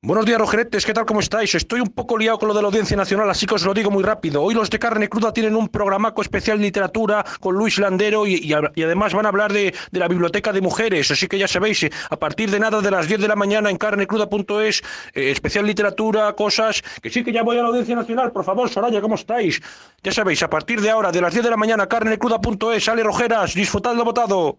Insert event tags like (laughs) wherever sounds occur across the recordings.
Buenos días, Rogeretes, ¿qué tal? ¿Cómo estáis? Estoy un poco liado con lo de la Audiencia Nacional, así que os lo digo muy rápido. Hoy los de Carne Cruda tienen un programaco especial literatura con Luis Landero y, además van a hablar de, la Biblioteca de Mujeres, así que ya sabéis, eh, a partir de nada de las 10 de la mañana en carnecruda.es, eh, especial literatura, cosas, que sí que ya voy a la Audiencia Nacional, por favor, Soraya, ¿cómo estáis? Ya sabéis, a partir de ahora, de las 10 de la mañana, carnecruda.es, sale Rojeras, disfrutadlo votado.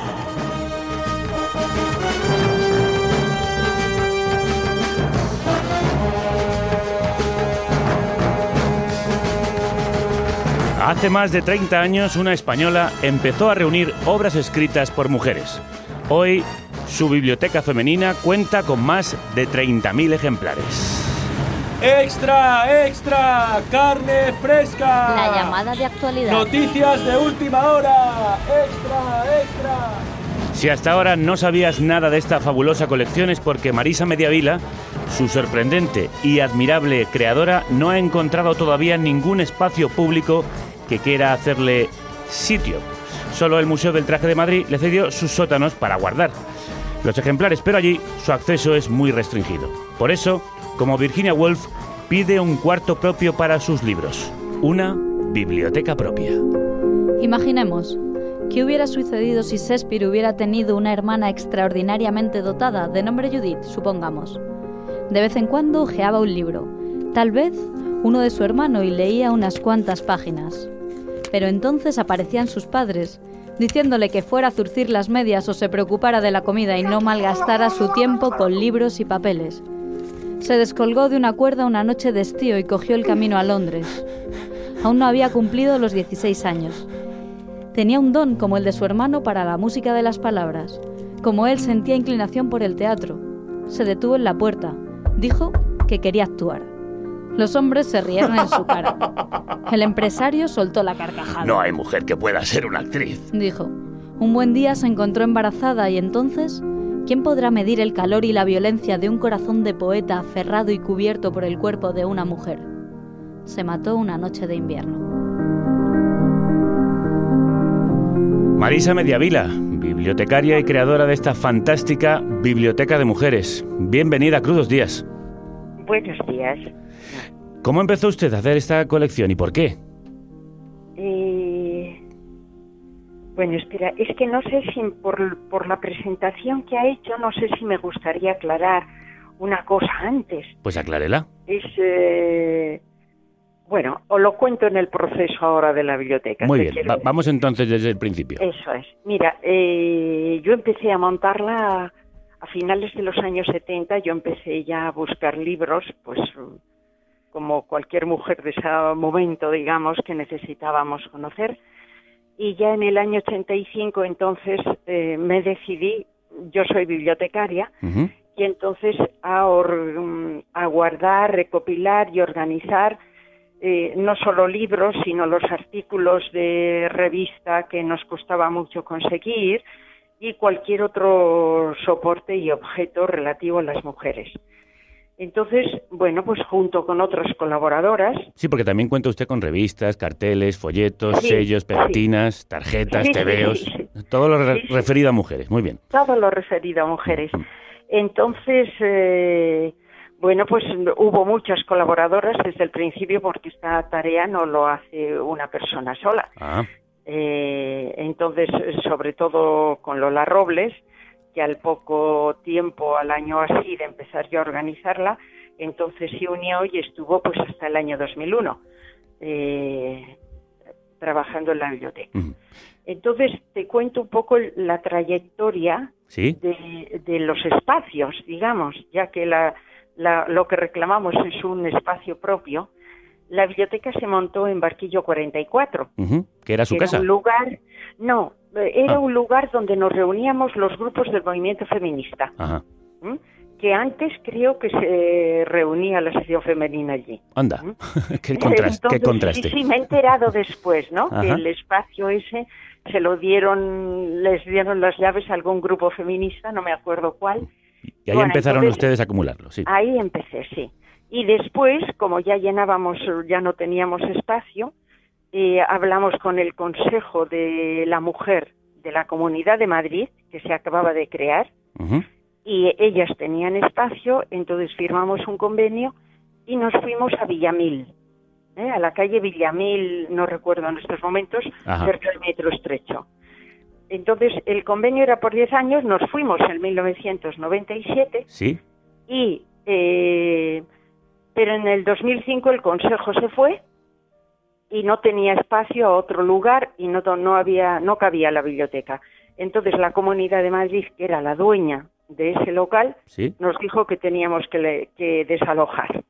Hace más de 30 años una española empezó a reunir obras escritas por mujeres. Hoy su biblioteca femenina cuenta con más de 30.000 ejemplares. ¡Extra, extra! ¡Carne fresca! La llamada de actualidad. Noticias de última hora. ¡Extra, extra! Si hasta ahora no sabías nada de esta fabulosa colección es porque Marisa Mediavila, su sorprendente y admirable creadora, no ha encontrado todavía ningún espacio público que quiera hacerle sitio. Solo el Museo del Traje de Madrid le cedió sus sótanos para guardar los ejemplares, pero allí su acceso es muy restringido. Por eso, como Virginia Woolf, pide un cuarto propio para sus libros, una biblioteca propia. Imaginemos, ¿qué hubiera sucedido si Shakespeare hubiera tenido una hermana extraordinariamente dotada, de nombre Judith, supongamos? De vez en cuando ojeaba un libro, tal vez uno de su hermano, y leía unas cuantas páginas. Pero entonces aparecían sus padres, diciéndole que fuera a zurcir las medias o se preocupara de la comida y no malgastara su tiempo con libros y papeles. Se descolgó de una cuerda una noche de estío y cogió el camino a Londres. Aún no había cumplido los 16 años. Tenía un don como el de su hermano para la música de las palabras. Como él sentía inclinación por el teatro. Se detuvo en la puerta. Dijo que quería actuar. Los hombres se rieron en su cara. (laughs) El empresario soltó la carcajada. No hay mujer que pueda ser una actriz, dijo. Un buen día se encontró embarazada y entonces, ¿quién podrá medir el calor y la violencia de un corazón de poeta aferrado y cubierto por el cuerpo de una mujer? Se mató una noche de invierno. Marisa Mediavila, bibliotecaria y creadora de esta fantástica Biblioteca de Mujeres. Bienvenida a Crudos Días. Buenos días. ¿Cómo empezó usted a hacer esta colección y por qué? Eh, bueno, espera, es que no sé si por, por, la presentación que ha hecho, no sé si me gustaría aclarar una cosa antes. Pues aclárela. Es, eh, bueno, os lo cuento en el proceso ahora de la biblioteca. Muy bien, Va, vamos entonces desde el principio. Eso es. Mira, eh, yo empecé a montarla a finales de los años 70, yo empecé ya a buscar libros, pues como cualquier mujer de ese momento, digamos, que necesitábamos conocer. Y ya en el año 85 entonces eh, me decidí, yo soy bibliotecaria, uh -huh. y entonces a, or, a, guardar, recopilar y organizar eh, no solo libros, sino los artículos de revista que nos costaba mucho conseguir y cualquier otro soporte y objeto relativo a las mujeres. Entonces, bueno, pues junto con otras colaboradoras. Sí, porque también cuenta usted con revistas, carteles, folletos, sí, sellos, pegatinas, sí. tarjetas, sí, tebeos, todo lo re referido a mujeres. Muy bien. Todo lo referido a mujeres. Entonces, eh, bueno, pues hubo muchas colaboradoras desde el principio porque esta tarea no lo hace una persona sola. Ah. Eh, entonces, sobre todo con Lola Robles, que al poco tiempo, al año así de empezar yo a organizarla, entonces se unió y estuvo pues hasta el año 2001 eh, trabajando en la biblioteca. Entonces te cuento un poco la trayectoria de, de, los espacios, digamos, ya que la, la, lo que reclamamos es un espacio propio. La biblioteca se montó en Barquillo 44, que era su casa. un lugar, no, era ah. un lugar donde nos reuníamos los grupos del movimiento feminista. ¿Mm? que antes creo que se reunía la sección femenina allí. Anda, (laughs) qué, contraste, Sí, me he enterado (laughs) después, ¿no? Que el espacio ese se lo dieron, les dieron las llaves a algún grupo feminista, no me acuerdo cuál. Y ahí empezaron ustedes a acumularlo, sí. Ahí empecé, sí. Y después, como ya llenábamos, ya no teníamos espacio, eh, hablamos con el Consejo de la Mujer de la Comunidad de Madrid, que se acababa de crear, y ellas tenían espacio, entonces firmamos un convenio y nos fuimos a Villamil, ¿eh? a la calle Villamil, no recuerdo en estos momentos, cerca del metro estrecho. Entonces, el convenio era por 10 años, nos fuimos en 1997. Sí. Y, eh, pero en el 2005 el Consejo se fue y no tenía espacio a otro lugar y no, no, había, no cabía la biblioteca. Entonces, la Comunidad de Madrid, que era la dueña de ese local, nos dijo que teníamos que, desalojar.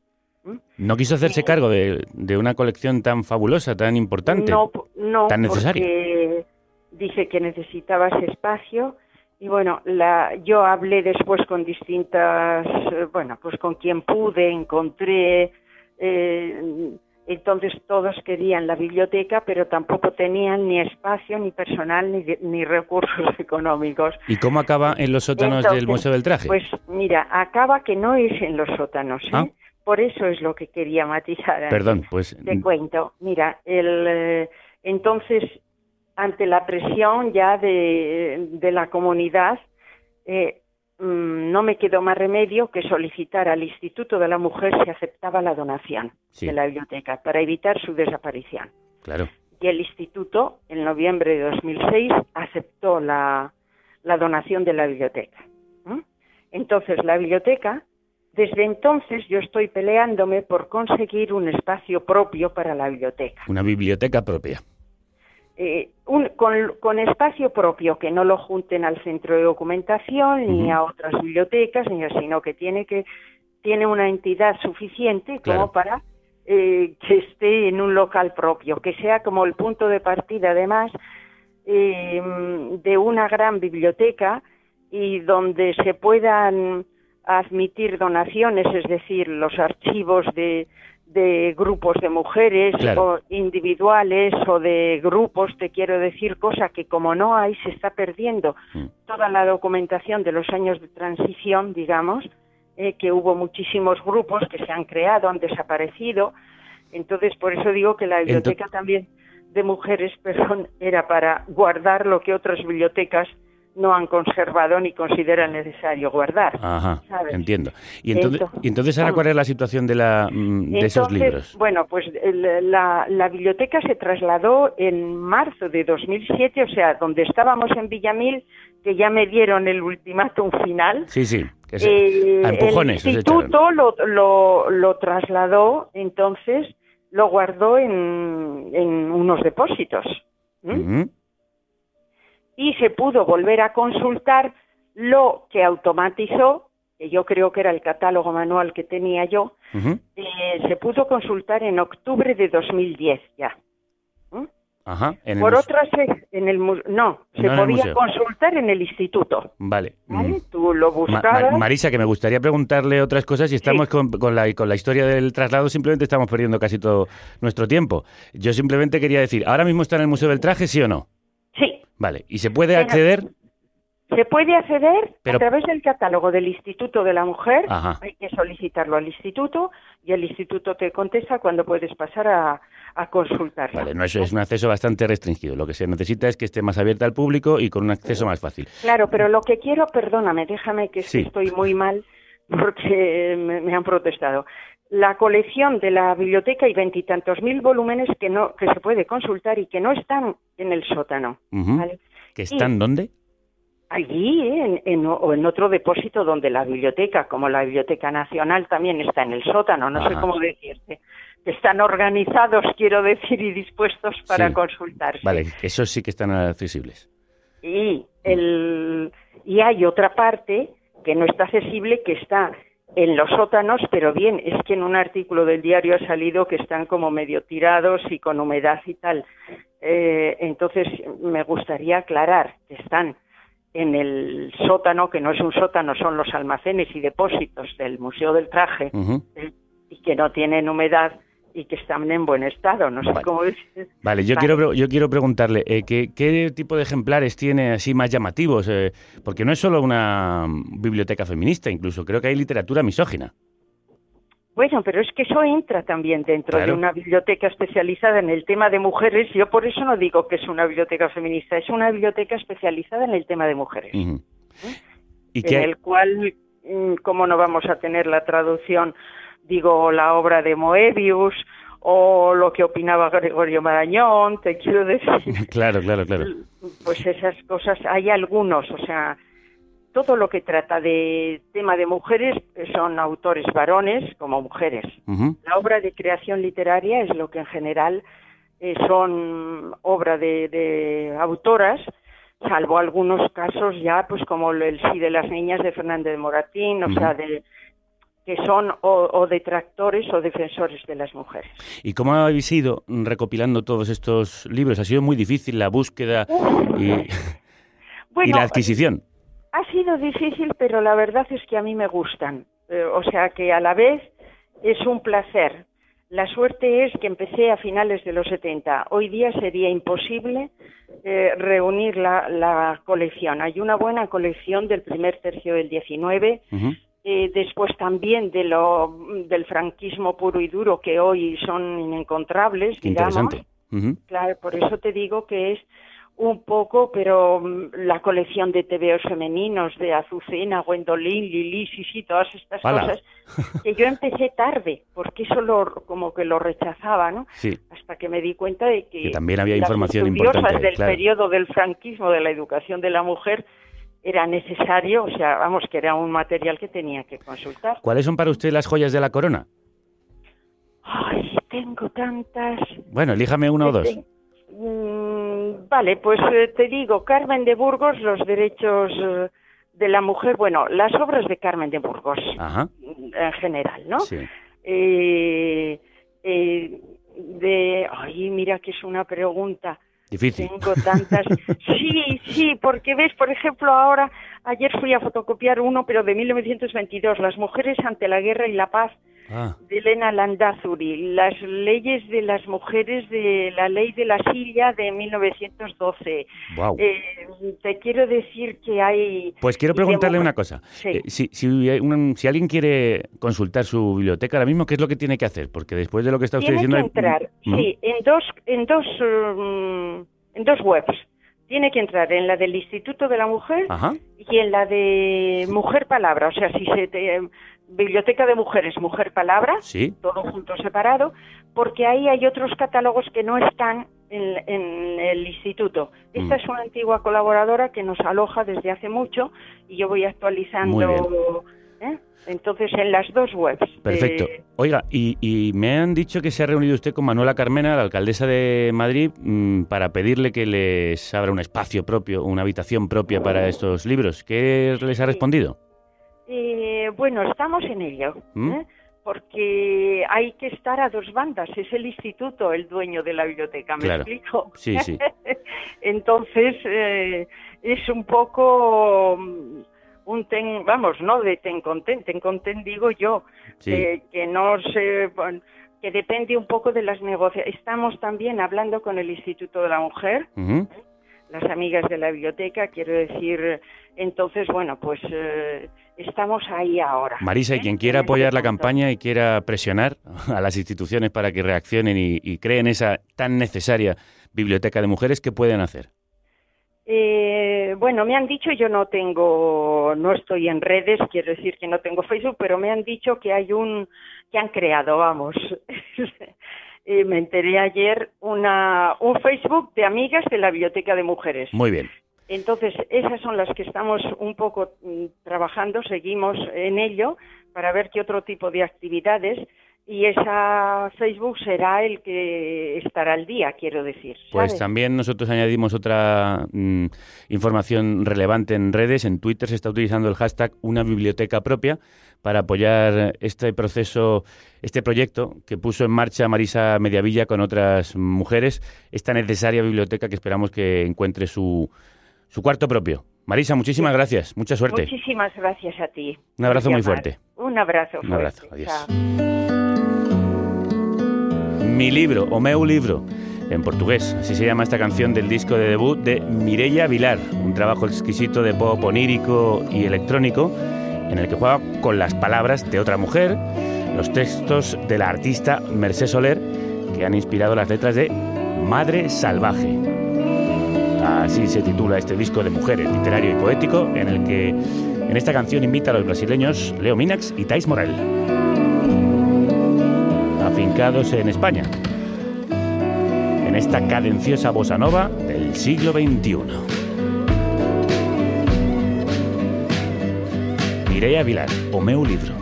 ¿Mm? ¿No quiso hacerse cargo de, una colección tan fabulosa, tan importante, no, no, tan necesaria? Porque dije que necesitaba ese espacio y bueno, la, yo hablé después con distintas, eh, bueno, pues con quien pude, encontré, eh, entonces todos querían la biblioteca, pero tampoco tenían ni espacio, ni personal, ni, ni recursos (laughs) económicos. ¿Y cómo acaba en los sótanos del Museo del Traje? Pues mira, acaba que no es en los sótanos. ¿eh? Ah. Por eso es lo que quería matizar. Perdón, pues... Te cuento. Mira, el, eh, entonces, ante la presión ya de, de la comunidad, eh, Mm, no me quedó más remedio que solicitar al Instituto de la Mujer si aceptaba la donación de la biblioteca para evitar su desaparición. Claro. Y el Instituto, en noviembre de 2006, aceptó la, donación de la biblioteca. Entonces, la biblioteca, desde entonces yo estoy peleándome por conseguir un espacio propio para la biblioteca. Una biblioteca propia. Eh, con, espacio propio, que no lo junten al centro de documentación ni a otras bibliotecas, sino que tiene que tiene una entidad suficiente como para eh, que esté en un local propio, que sea como el punto de partida, además, eh, de una gran biblioteca y donde se puedan admitir donaciones, es decir, los archivos de, de grupos de mujeres o individuales o de grupos, te quiero decir, cosa que como no hay, se está perdiendo mm. toda la documentación de los años de transición, digamos, eh, que hubo muchísimos grupos que se han creado, han desaparecido. Entonces, por eso digo que la biblioteca también de mujeres, (laughs) perdón, era para guardar lo que otras bibliotecas no han conservado ni consideran necesario guardar. Ajá, entiendo. ¿Y entonces, ¿Y entonces ahora cuál es la situación de, la, mm, de esos libros? Bueno, pues la, la, biblioteca se trasladó en marzo de 2007, o sea, donde estábamos en Villamil, que ya me dieron el ultimátum final. Sí, sí. Eh, el instituto lo, lo, lo, trasladó, entonces lo guardó en, en unos depósitos y se pudo volver a consultar lo que automatizó, que yo creo que era el catálogo manual que tenía yo, eh, se pudo consultar en octubre de 2010 ya. Ajá, en Por otras, en el no, se podía consultar en el instituto. Vale. Mm. Tú lo buscabas. Marisa, que me gustaría preguntarle otras cosas y estamos con, con, la, con la historia del traslado, simplemente estamos perdiendo casi todo nuestro tiempo. Yo simplemente quería decir, ¿ahora mismo está en el Museo del Traje, sí o no? Vale, ¿y se puede acceder? Se puede acceder a través del catálogo del Instituto de la Mujer. Hay que solicitarlo al instituto y el instituto te contesta cuando puedes pasar a, a consultar. Vale, no, eso es un acceso bastante restringido. Lo que se necesita es que esté más abierta al público y con un acceso más fácil. Claro, pero lo que quiero, perdóname, déjame que estoy muy mal porque me, han protestado. La colección de la biblioteca y veintitantos mil volúmenes que no que se puede consultar y que no están en el sótano. ¿Que están dónde? allí en, en, o en otro depósito donde la biblioteca, como la Biblioteca Nacional, también está en el sótano, no sé cómo decirte. que Están organizados, quiero decir, y dispuestos para Sí. consultarse. Vale, esos sí que están accesibles. Y, el, y hay otra parte que no está accesible, que está en los sótanos, pero bien, es que en un artículo del diario ha salido que están como medio tirados y con humedad y tal. Eh, entonces, me gustaría aclarar que están en el sótano, que no es un sótano, son los almacenes y depósitos del Museo del Traje, y que no tienen humedad y que están en buen estado. No sé Vale. cómo decir. Vale, yo, Vale. Quiero, yo quiero preguntarle, eh, ¿qué, qué tipo de ejemplares tiene así más llamativos? Eh, porque no es solo una biblioteca feminista, incluso creo que hay literatura misógina. Bueno, pero es que eso entra también dentro Claro. de una biblioteca especializada en el tema de mujeres. Yo por eso no digo que es una biblioteca feminista, es una biblioteca especializada en el tema de mujeres, Ujú. ¿Y en qué hay? el cual, mm, ¿cómo no vamos a tener la traducción? Digo, la obra de Moebius o lo que opinaba Gregorio Marañón, te quiero decir. (laughs) Claro, claro, claro. Pues esas cosas, hay algunos, o sea, todo lo que trata de tema de mujeres son autores varones como mujeres. La obra de creación literaria es lo que en general eh, son obra de, de autoras, salvo algunos casos ya, pues como el sí de las niñas de Fernández de Moratín, o sea, de, que son o, o detractores o defensores de las mujeres. ¿Y cómo habéis ido recopilando todos estos libros? Ha sido muy difícil la búsqueda y, (laughs) la adquisición. Ha sido difícil, pero la verdad es que a mí me gustan. Eh, o sea que a la vez es un placer. La suerte es que empecé a finales de los 70. Hoy día sería imposible eh, reunir la, la colección. Hay una buena colección del primer tercio del 19, Ujú. Eh, después también de lo, del franquismo puro y duro que hoy son inencontrables, digamos. Claro, por eso te digo que es un poco, pero mm, la colección de TVOs femeninos de Azucena, Gwendolyn, Lili, Sisi, todas estas cosas que yo empecé tarde, porque eso lo, como que lo rechazaba, ¿no? Sí. Hasta que me di cuenta de que, Que también había las información importante, del claro. periodo del franquismo, de la educación de la mujer, era necesario, o sea, vamos, que era un material que tenía que consultar. ¿Cuáles son para usted las joyas de la corona? Ay, tengo tantas. Bueno, elíjame una o dos. Este, mm, vale, pues eh, te digo, Carmen de Burgos, los derechos eh, de la mujer, bueno, las obras de Carmen de Burgos Ajá. en general, ¿no? Sí. Eh, eh, de, ay, mira que es una pregunta. Difícil. Tantas. Sí, sí, porque ves, por ejemplo, ahora, ayer fui a fotocopiar uno, pero de 1922, Las mujeres ante la guerra y la paz, Ah, de Elena Landazuri, las leyes de las mujeres de la ley de la silla de 1912. Guau. Eh, te quiero decir que hay... Pues quiero preguntarle una cosa. Sí. Eh, si, si, hay un- si alguien quiere consultar su biblioteca ahora mismo, ¿qué es lo que tiene que hacer? Porque después de lo que está usted Tiene diciendo... que entrar, Ujú. sí, en dos, en dos, um, en dos webs. Tiene que entrar en la del Instituto de la Mujer Ajá. y en la de Mujer Palabra. O sea, si se te, Biblioteca de Mujeres, Mujer Palabra, Sí. todo junto separado, porque ahí hay otros catálogos que no están en, en el instituto. Esta Mm. es una antigua colaboradora que nos aloja desde hace mucho y yo voy actualizando. ¿Eh? Entonces, en las dos webs. Perfecto. eh, Oiga, y, y me han dicho que se ha reunido usted con Manuela Carmena, la alcaldesa de Madrid, mm, para pedirle que les abra un espacio propio, una habitación propia para estos libros. ¿Qué les ha respondido? eh, bueno, estamos en ello. ¿Mm? ¿eh? Porque hay que estar a dos bandas. Es el instituto el dueño de la biblioteca, ¿me Claro. explico? Sí, sí. (laughs) Entonces, eh, es un poco un ten, vamos, no de ten content, ten content digo yo, Sí. eh, que no se, que depende un poco de las negociaciones. Estamos también hablando con el Instituto de la Mujer, las amigas de la biblioteca, quiero decir, entonces, bueno, pues eh, estamos ahí ahora. Marisa, y ¿eh? quien quiera este apoyar la campaña y quiera presionar a las instituciones para que reaccionen y, y creen esa tan necesaria biblioteca de mujeres, ¿qué pueden hacer? Eh, bueno, me han dicho, yo no tengo, no estoy en redes, quiero decir que no tengo Facebook, pero me han dicho que hay un, que han creado, vamos. (laughs) Eh, me enteré ayer una, un Facebook de amigas de la Biblioteca de Mujeres. Muy bien. Entonces, esas son las que estamos un poco mm, trabajando, seguimos en ello para ver qué otro tipo de actividades y esa Facebook será el que estará al día, quiero decir. Pues también nosotros añadimos otra mm, información relevante en redes. En Twitter se está utilizando el hashtag una biblioteca propia para apoyar este proceso, este proyecto que puso en marcha Marisa Mediavilla con otras mujeres, esta necesaria biblioteca que esperamos que encuentre su, su cuarto propio. Marisa, muchísimas gracias. Mucha suerte. Muchísimas gracias a ti. Un abrazo muy fuerte. Un abrazo. Un abrazo. Adiós. Mi libro, o meu libro, en portugués. Así se llama esta canción del disco de debut de Mireia Vilar, un trabajo exquisito de pop onírico y electrónico en el que juega con las palabras de otra mujer, los textos de la artista Mercé Soler, que han inspirado las letras de Madre Salvaje. Así se titula este disco de mujeres, literario y poético, en el que en esta canción invita a los brasileños Leo Minax y Thais Morel afincados en España, en esta cadenciosa bossa nova del siglo XXI. Mireia Vilar, o meu livro.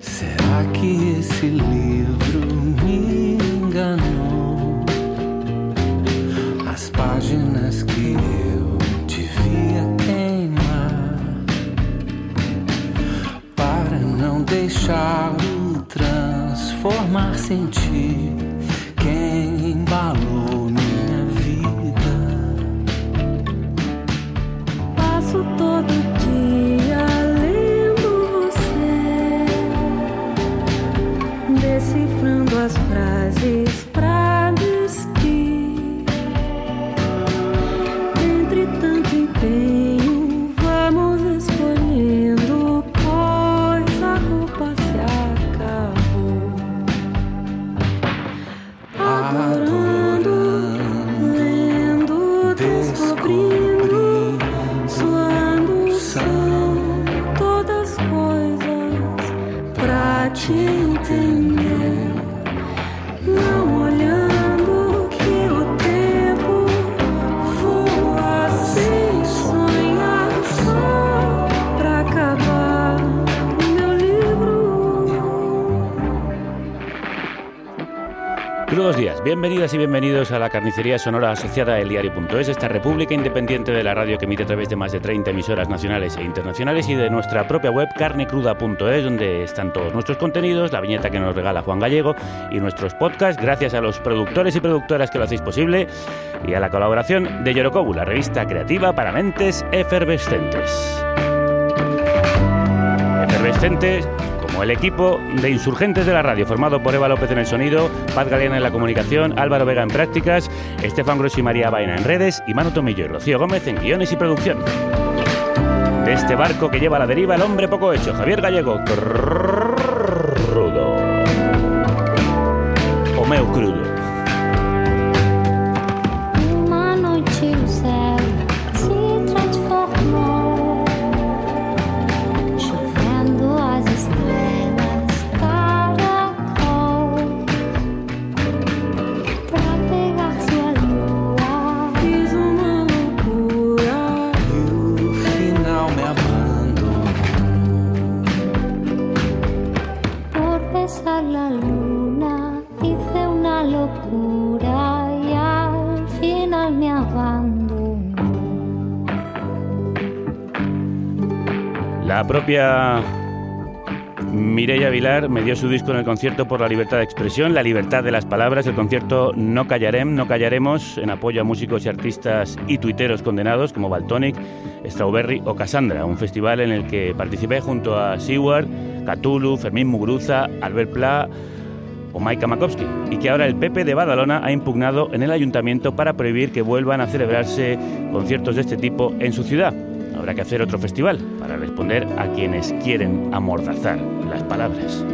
Será que esse livro me enganou? As páginas que eu devia queimar para não deixá-lo formar sentir bienvenidas y bienvenidos a la carnicería sonora asociada a eldiario.es, esta república independiente de la radio que emite a través de más de 30 emisoras nacionales e internacionales y de nuestra propia web carnecruda.es, donde están todos nuestros contenidos, la viñeta que nos regala Juan Gallego y nuestros podcasts, gracias a los productores y productoras que lo hacéis posible y a la colaboración de Yorokobu, la revista creativa para mentes efervescentes. Efervescentes el equipo de insurgentes de la radio, formado por Eva López en el sonido, Paz Galeana en la comunicación, Álvaro Vega en prácticas, Estefan Grosso y María Baena en redes y Manu Tomillo y Rocío Gómez en guiones y producción. De este barco que lleva a la deriva el hombre poco hecho, Javier Gallego. Propia Mireia Vilar me dio su disco en el concierto por la libertad de expresión, la libertad de las palabras, el concierto No Callarem, No Callaremos, en apoyo a músicos y artistas y tuiteros condenados como Baltonic, Strawberry o Cassandra, un festival en el que participé junto a Seward, Cthulhu, Fermín Muguruza, Albert Pla o Maika Makowski, y que ahora el PP de Badalona ha impugnado en el ayuntamiento para prohibir que vuelvan a celebrarse conciertos de este tipo en su ciudad. Habrá que hacer otro festival para responder a quienes quieren amordazar las palabras.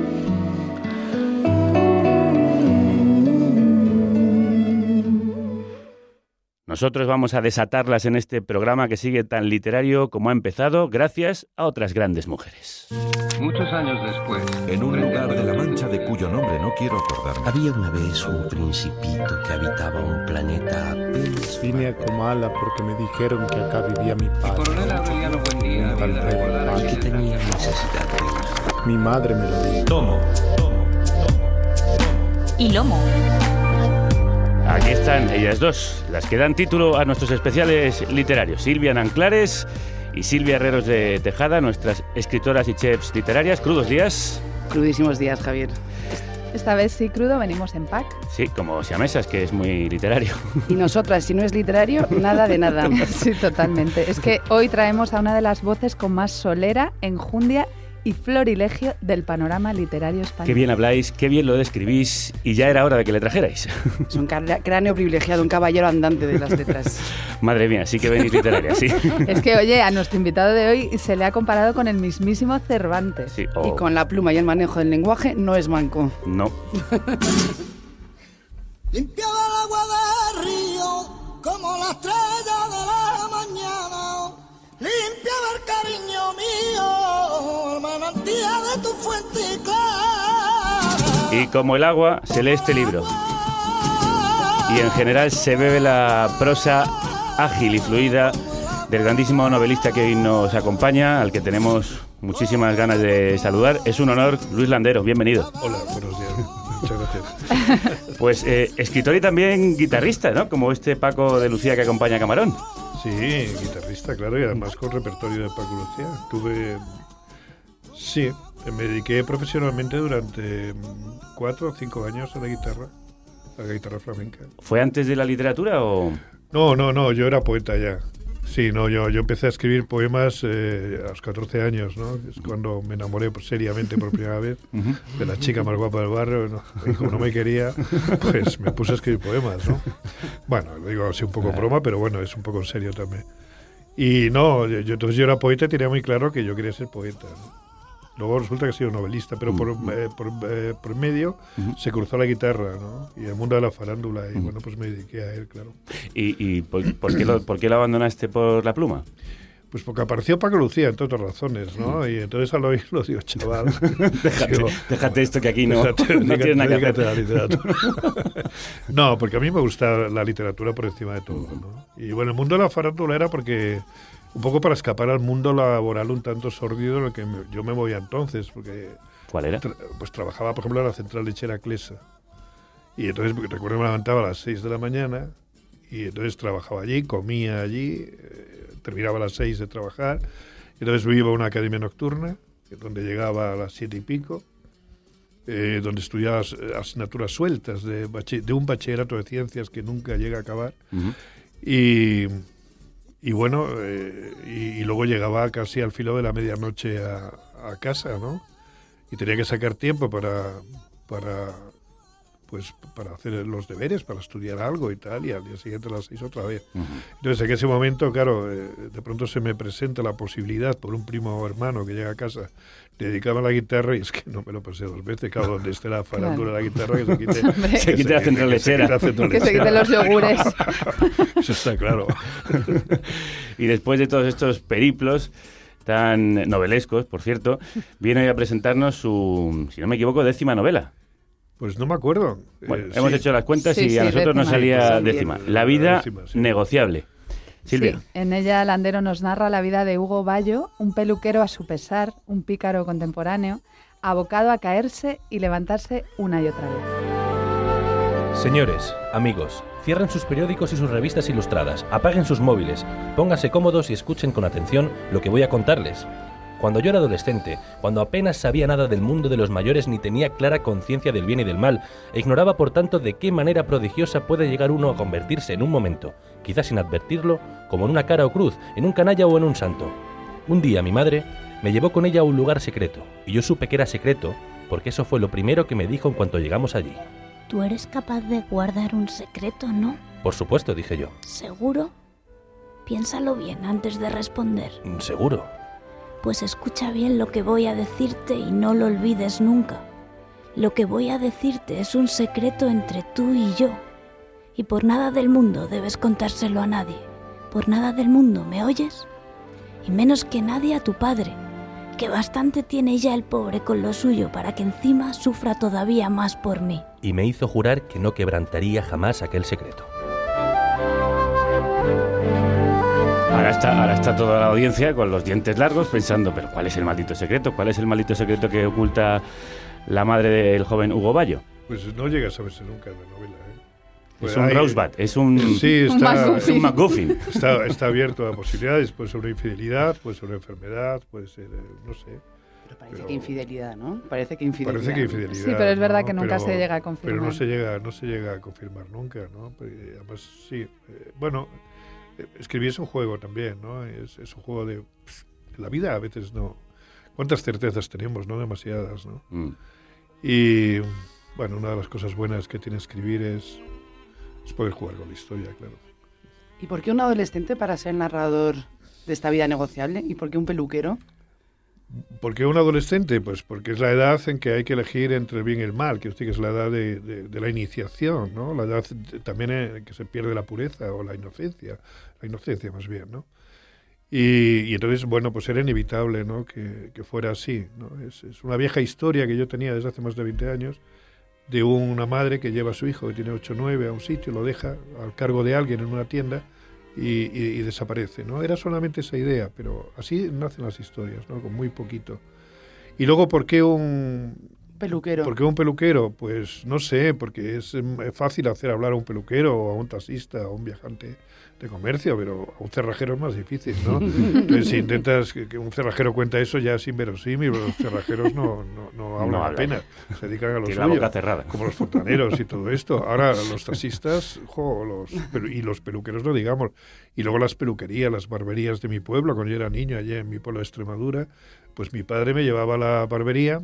Nosotros vamos a desatarlas en este programa que sigue tan literario como ha empezado, gracias a otras grandes mujeres. Muchos años después, en un lugar de la Mancha de cuyo nombre no quiero acordarme. Había una vez un principito que habitaba un planeta apenas. Vine a Comala porque me dijeron que acá vivía mi padre. Y que tenía necesidad de ir. Mi madre me lo dijo. Tomo, tomo, tomo. Y lomo. Aquí están ellas dos, las que dan título a nuestros especiales literarios, Silvia Nanclares y Silvia Herreros de Tejada, nuestras escritoras y chefs literarias. Crudos días. Crudísimos días, Javier. Esta vez sí crudo, venimos en pack. Sí, como siamesas, que es muy literario. Y nosotras, si no es literario, nada de nada. (laughs) sí, totalmente. Es que hoy traemos a una de las voces con más solera, enjundia y florilegio del panorama literario español. Qué bien habláis, qué bien lo describís y ya era hora de que le trajerais. Es un cráneo privilegiado, un caballero andante de las letras. (laughs) Madre mía, sí que venís literaria, sí. (laughs) Es que, oye, a nuestro invitado de hoy se le ha comparado con el mismísimo Cervantes. Sí, Y oh, con la pluma y el manejo del lenguaje no es manco. No. (laughs) Limpiaba el agua del río como la estrella de la mañana. Limpiaba el cariño mío, el manantial de tu fuente clara. Y como el agua, se lee este libro. Y en general se bebe la prosa ágil y fluida del grandísimo novelista que hoy nos acompaña, al que tenemos muchísimas ganas de saludar. Es un honor, Luis Landero, bienvenido. Hola, buenos días. Muchas gracias. (laughs) Pues eh, escritor y también guitarrista, ¿no? Como este Paco de Lucía que acompaña a Camarón. Sí, guitarrista, claro, y además con repertorio de Paco Lucía. Tuve. Sí, me dediqué profesionalmente durante mm, cuatro o cinco años a la guitarra, a la guitarra flamenca. ¿Fue antes de la literatura o...? No, no, no, yo era poeta ya. Sí, no, yo, yo empecé a escribir poemas eh, a los 14 años, ¿no? Es cuando me enamoré seriamente por primera vez (laughs) de la chica más guapa del barrio. ¿no? Y como no me quería, pues me puse a escribir poemas, ¿no? Bueno, lo digo así un poco broma, pero bueno, es un poco en serio también. Y no, yo, yo- entonces yo era poeta y tenía muy claro que yo quería ser poeta. ¿no? Luego resulta que he sido novelista, pero por, eh, por, eh, por medio se cruzó la guitarra, ¿no? Y el mundo de la farándula, y bueno, pues me dediqué a él, claro. ¿Y, y por, por qué lo, por qué lo abandonaste por la pluma? Pues porque apareció Paco Lucía, entre otras razones, ¿no? Y entonces al oírlo digo, chaval... (laughs) Déjate, digo, déjate esto que aquí no, déjate, (laughs) no tienes nada que hacer. la literatura. (laughs) no, porque a mí me gusta la literatura por encima de todo, ¿no? Y bueno, el mundo de la farándula era porque... Un poco para escapar al mundo laboral un tanto sordido en el que me- yo me movía entonces, porque... ¿Cuál era? tra- Pues trabajaba, por ejemplo, en la central lechera Clesa. Y entonces, recuerdo que me levantaba a las 6 de la mañana y entonces trabajaba allí, comía allí, eh, terminaba a las 6 de trabajar. Y entonces iba a una academia nocturna, donde llegaba a las 7 y pico, eh, donde estudiaba as- asignaturas sueltas de, de un bachillerato de ciencias que nunca llega a acabar. Y, y bueno, eh, y, y luego llegaba casi al filo de la medianoche a, a casa, ¿no? Y tenía que sacar tiempo para, para, pues, para hacer los deberes, para estudiar algo y tal, y al día siguiente a las seis otra vez. Entonces, en ese momento, claro, eh, de pronto se me presenta la posibilidad por un primo o hermano que llega a casa de dedicarme a la guitarra y es que no me lo pasé dos veces, claro, donde esté la farándula de la guitarra, que se quite. (laughs) Se quite la central (laughs) que se lechera. quite la central Que se lechera. quiten los yogures. (laughs) Eso está claro. Y después de todos estos periplos tan novelescos, por cierto, viene hoy a presentarnos su, si no me equivoco, décima novela. Pues no me acuerdo. Bueno, Eh, hemos sí. hecho las cuentas Sí, y a nosotros nos salía décima. La la vida décima, sí. negociable. Silvia. Sí, en ella Landero nos narra la vida de Hugo Bayo, un peluquero a su pesar, un pícaro contemporáneo, abocado a caerse y levantarse una y otra vez. Señores, amigos, cierren sus periódicos y sus revistas ilustradas, apaguen sus móviles, pónganse cómodos y escuchen con atención lo que voy a contarles. Cuando yo era adolescente, cuando apenas sabía nada del mundo de los mayores ni tenía clara conciencia del bien y del mal, e ignoraba por tanto de qué manera prodigiosa puede llegar uno a convertirse en un momento, quizás sin advertirlo, como en una cara o cruz, en un canalla o en un santo. Un día mi madre me llevó con ella a un lugar secreto, y yo supe que era secreto, porque eso fue lo primero que me dijo en cuanto llegamos allí. Tú eres capaz de guardar un secreto, ¿no? Por supuesto, dije yo. ¿Seguro? Piénsalo bien antes de responder. Seguro. Pues escucha bien lo que voy a decirte y no lo olvides nunca. Lo que voy a decirte es un secreto entre tú y yo. Y por nada del mundo debes contárselo a nadie. Por nada del mundo, ¿me oyes? Y menos que nadie a tu padre, que bastante tiene ya el pobre con lo suyo para que encima sufra todavía más por mí. Y me hizo jurar que no quebrantaría jamás aquel secreto. Ahora está, ahora está toda la audiencia con los dientes largos pensando, pero ¿cuál es el maldito secreto? ¿Cuál es el maldito secreto que oculta la madre del joven Hugo Bayo? Pues no llega a saberse nunca en la novela. ¿eh? Pues es un Rosebud, es un, Sí, está, es un MacGuffin. Está, está abierto a posibilidades. Puede ser una infidelidad, puede ser una enfermedad, puede ser, eh, no sé. Parece que infidelidad, ¿no? Parece que infidelidad. Parece que infidelidad. Sí, pero es verdad ¿no? que nunca Pero- se llega a Pero confirmar. no se llega, no se llega a confirmar nunca, ¿no? Pero, eh, además, sí. eh, bueno, eh, escribir es un juego también, ¿no? Es, es un juego de... en la vida a veces no... ¿Cuántas certezas tenemos, no? Demasiadas, ¿no? Mm. Y, bueno, una de las cosas buenas que tiene escribir es, es poder jugar con la historia, claro. ¿Y por qué un adolescente para ser narrador de esta vida negociable? ¿Y por qué un peluquero? ¿Por qué un adolescente? Pues porque es la edad en que hay que elegir entre el bien y el mal, que, es la edad de, de- de la iniciación, ¿no? La edad de- también en que se pierde la pureza o la inocencia, la inocencia más bien, ¿no? Y, y entonces, bueno, pues era inevitable, ¿no? Que, que fuera así, ¿no? Es, es una vieja historia que yo tenía desde hace más de 20 años de una madre que lleva a su hijo, que tiene 8 o 9, a un sitio, lo deja al cargo de alguien en una tienda y, y- y desaparece, ¿no? Era solamente esa idea, pero así nacen las historias, ¿no? Con muy poquito. Y luego, ¿por qué un Peluquero. ¿Por qué un peluquero? Pues no sé, porque es fácil hacer hablar a un peluquero o a un taxista o a un viajante de comercio, pero a un cerrajero es más difícil, ¿no? Entonces, si intentas que, un cerrajero cuenta eso, ya es inverosímil, los cerrajeros no, no, no hablan No apenas, se dedican a lo Tienen la boca cerrada. como los fontaneros y todo esto. Ahora, los taxistas jo, los, y los peluqueros, no digamos, y luego las peluquerías, las barberías de mi pueblo, cuando yo era niño, allá en mi pueblo de Extremadura, pues mi padre me llevaba a la barbería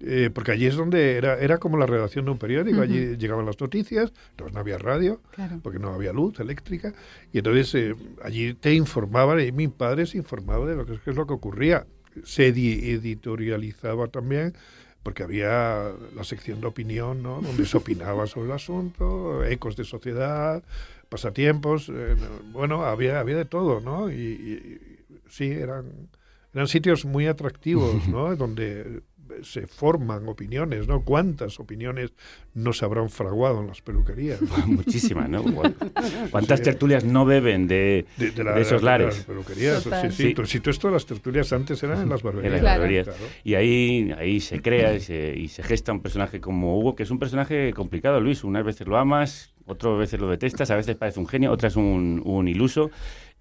eh, porque allí es donde era, era como la redacción de un periódico, allí Ujú. llegaban las noticias, entonces no había radio, Claro. porque no había luz eléctrica, y entonces eh, allí te informaban, y mi padre se informaba de lo que, qué es lo que ocurría. Se edi- editorializaba también, porque había la sección de opinión, ¿no? donde se opinaba (laughs) sobre el asunto, ecos de sociedad, pasatiempos, eh, bueno, había, había de todo, ¿no? Y, y- y sí, eran, eran sitios muy atractivos, (laughs) ¿no? Donde se forman opiniones, ¿no? ¿Cuántas opiniones no se habrán fraguado en las peluquerías? (laughs) Muchísimas, ¿no? (laughs) ¿Cuántas Sí. tertulias no beben de, de, de la- de esos de las lares? peluquerías, sí, sí. Tú- Si todo esto, las tertulias antes eran en las En barberías. las Claro. barberías. Claro. Y ahí, ahí se crea y se, y se gesta un personaje como Hugo, que es un personaje complicado, Luis. Unas veces lo amas, otras veces lo detestas, a veces parece un genio, otras un, un iluso.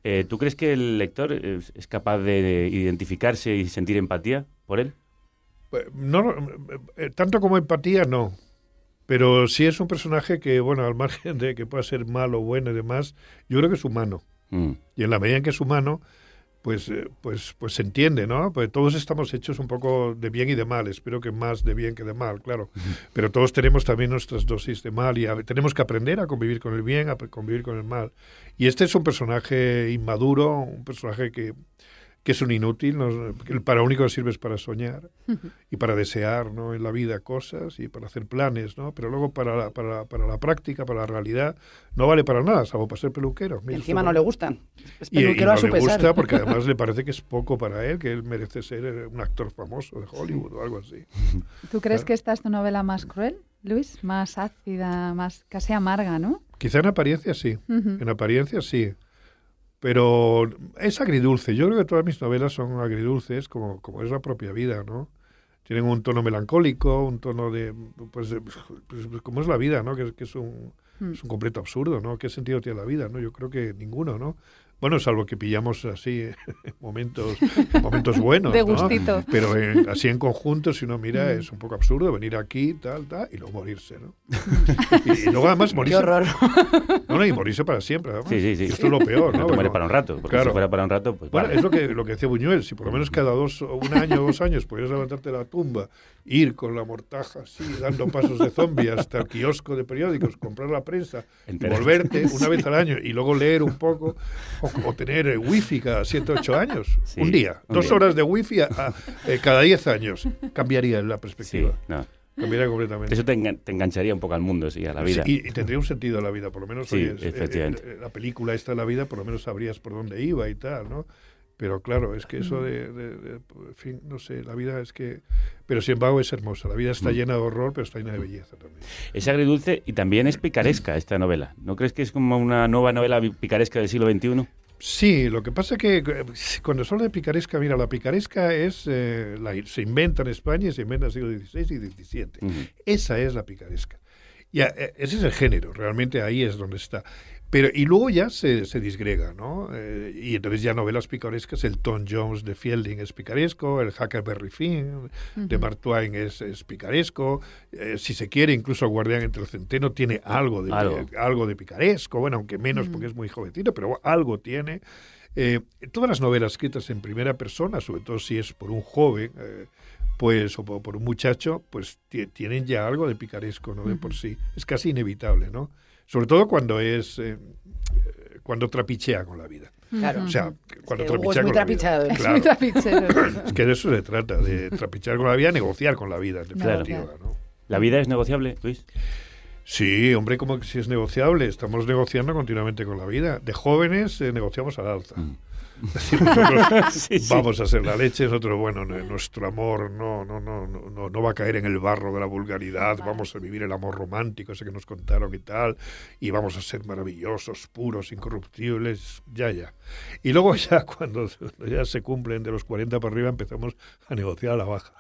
Eh, ¿Tú crees que el lector es, capaz de identificarse y sentir empatía por él? No, eh, tanto como empatía, no. Pero sí es un personaje que, bueno, al margen de que pueda ser malo, bueno y demás, yo creo que es humano. Mm. Y en la medida en que es humano, pues, eh, pues, pues se entiende, ¿no? Pues todos estamos hechos un poco de bien y de mal. Espero que más de bien que de mal, claro. (laughs) Pero todos tenemos también nuestras dosis de mal y a- tenemos que aprender a convivir con el bien, a convivir con el mal. Y este es un personaje inmaduro, un personaje que, que es un inútil, no- para lo único que sirve es para soñar (laughs) y para desear ¿no? en la vida cosas y para hacer planes, ¿no? Pero luego para la, para, la- para la práctica, para la realidad, no vale para nada, salvo para ser peluquero. Mira, encima no le gustan. Es y, y peluquero a no su le pesar. gusta porque (laughs) además le parece que es poco para él, que él merece ser eh, un actor famoso de Hollywood o algo así. (laughs) ¿Tú crees Claro. que esta es tu novela más cruel, Luis? Más ácida, más casi amarga, ¿no? Quizá en apariencia sí, Ujú. en apariencia sí. Pero es agridulce. Yo creo que todas mis novelas son agridulces, como, como es la propia vida, ¿no? Tienen un tono melancólico, un tono de, pues, de- pues, como es la vida, ¿no? Que, que es, un, Mm. es un completo absurdo, ¿no? ¿Qué sentido tiene la vida, no? Yo creo que ninguno, ¿no? Bueno, salvo que pillamos así en (laughs) momentos, en momentos buenos, De ¿no? gustito. Pero en- así en conjunto, si uno mira, es un poco absurdo venir aquí, tal, tal, y luego morirse, ¿no? y, (laughs) y luego además morirse... horror. No, no, y morirse para siempre, además. Sí, sí, sí. Esto es lo peor, ¿no? No te mueres Bueno, para un rato, porque claro. si fuera para un rato, pues Bueno, vale. es lo que, lo que decía Buñuel, si por lo menos cada dos, o un año o dos años pudieras levantarte de la tumba, ir con la mortaja así, dando pasos de zombie hasta el kiosco de periódicos, comprar la prensa, y volverte una vez al año y luego leer un poco, o, o tener eh, wifi cada siete o ocho años, (laughs) Sí, un día, un dos día. horas de wifi a- a, eh, cada diez años, cambiaría la Sí, perspectiva. no. Cambiaría completamente. Eso te, engan- te engancharía un poco al mundo, sí, a la vida. Sí, y, y tendría un sentido la vida, por lo menos. Sí, oye, es- eh, efectivamente. eh, la película esta de la vida, por lo menos sabrías por dónde iba y tal, ¿no? Pero claro, es que eso de, de- de- en fin, no sé, la vida es que... Pero sin embargo es hermosa, la vida está Mm. llena de horror, pero está llena de belleza también. Es agridulce y también es picaresca esta novela. ¿No crees que es como una nueva novela picaresca del siglo XXI? Sí, lo que pasa que eh, cuando se habla de picaresca, mira, la picaresca es, eh, la, se inventa en España y se inventa en el siglo XVI y XVII. Esa es la picaresca. Y a- eh, ese es el género, realmente ahí es donde está. Pero, y luego ya se, se disgrega, ¿no? Eh, y entonces ya novelas picarescas, el Tom Jones de Fielding es picaresco, el Huckleberry Finn de. Mark Twain es, es picaresco, eh, si se quiere, incluso Guardián entre el Centeno tiene algo de, Algo. algo de picaresco, bueno, aunque menos porque es muy jovencito, pero algo tiene. Eh, todas las novelas escritas en primera persona, sobre todo si es por un joven, eh, pues o por, un muchacho, pues ti- tienen ya algo de picaresco, ¿no? De por sí. Es casi inevitable, ¿no? Sobre todo cuando es eh, cuando trapichea con la vida. Claro. O sea, cuando trapichea (laughs) es muy con la vida. Es Claro. muy trapichero. Es que de eso se trata, de trapichear con la vida, negociar con la vida, en Claro. definitiva, ¿no? ¿La vida es negociable, Luis? Sí, hombre, como que si es negociable. Estamos negociando continuamente con la vida. De jóvenes eh, negociamos al alza. Es (laughs) Sí, vamos a hacer la leche, nosotros, bueno, no- nuestro amor no, no, no, no, no, no va a caer en el barro de la vulgaridad, vamos a vivir el amor romántico, ese que nos contaron y tal, y vamos a ser maravillosos, puros, incorruptibles, ya, ya. Y luego (laughs) ya cuando (laughs) ya se cumplen de los 40 para arriba empezamos a negociar a la baja.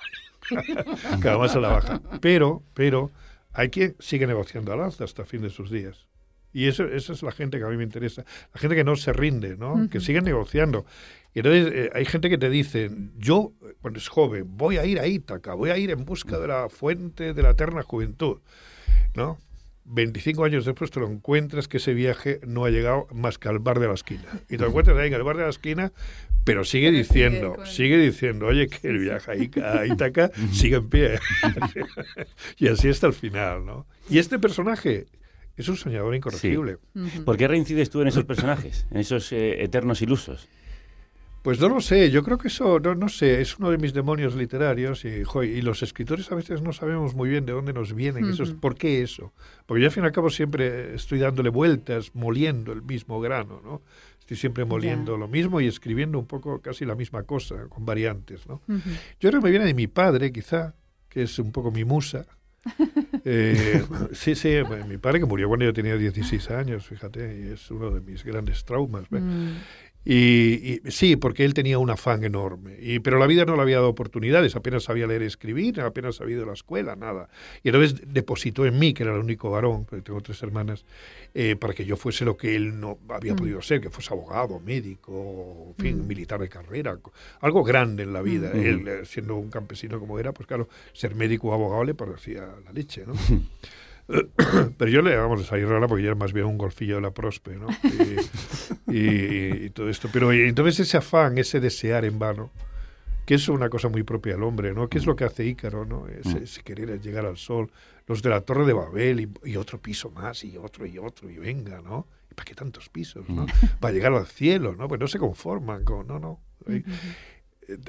Cada más a la baja. Pero, pero, hay quien sigue negociando al alza hasta fin de sus días. Y eso, esa es la gente que a mí me interesa. La gente que no se rinde, ¿no? Que sigue negociando. Y entonces eh, hay gente que te dice, yo, cuando es joven, voy a ir a Ítaca, voy a ir en busca de la fuente de la eterna juventud, ¿no? 25 años después te lo encuentras que ese viaje no ha llegado más que al bar de la esquina. Y te lo encuentras ahí en el bar de la esquina, pero sigue diciendo, sigue diciendo, oye, que el viaje a (laughs) Ítaca sigue en pie. (laughs) y así hasta el final, ¿no? Y este personaje es un soñador incorregible. ¿Por qué reincides tú en esos personajes, en esos eh, eternos ilusos? Pues no lo sé, yo creo que eso, no, no sé, es uno de mis demonios literarios y, jo, y los escritores a veces no sabemos muy bien de dónde nos vienen, esos, Ujú. ¿por qué eso? Porque yo al fin y al cabo siempre estoy dándole vueltas, moliendo el mismo grano, ¿no? Estoy siempre moliendo lo mismo y escribiendo un poco casi la misma cosa, con variantes, ¿no? Yo creo que me viene de mi padre, quizá, que es un poco mi musa. (laughs) Eh, (laughs) sí, sí, mi padre que murió cuando yo tenía 16 años, fíjate, y es uno de mis grandes traumas. ¿ve? Y, y sí, porque él tenía un afán enorme. Y, pero la vida no le había dado oportunidades, apenas sabía leer y escribir, apenas había ido a la escuela, nada. Y entonces depositó en mí, que era el único varón, porque tengo tres hermanas, eh, para que yo fuese lo que él no había Mm. podido ser, que fuese abogado, médico, en fin, Mm. militar de carrera, algo grande en la vida. Mm. Él, eh, siendo un campesino como era, pues claro, ser médico o abogado le parecía la leche, ¿no? (laughs) (coughs) Pero yo le vamos a rara porque yo era más bien un golfillo de la prospe, ¿no? Y, y- y todo esto. Pero y entonces ese afán, ese desear en vano, que es una cosa muy propia del hombre, ¿no? ¿Qué es lo que hace Ícaro, ¿no? Ese, ese querer llegar al sol. Los de la Torre de Babel y, otro piso más y otro y otro y venga, ¿no? ¿Y para qué tantos pisos, no? Para llegar al cielo, ¿no? Pues no se conforman con, no, no. Eh,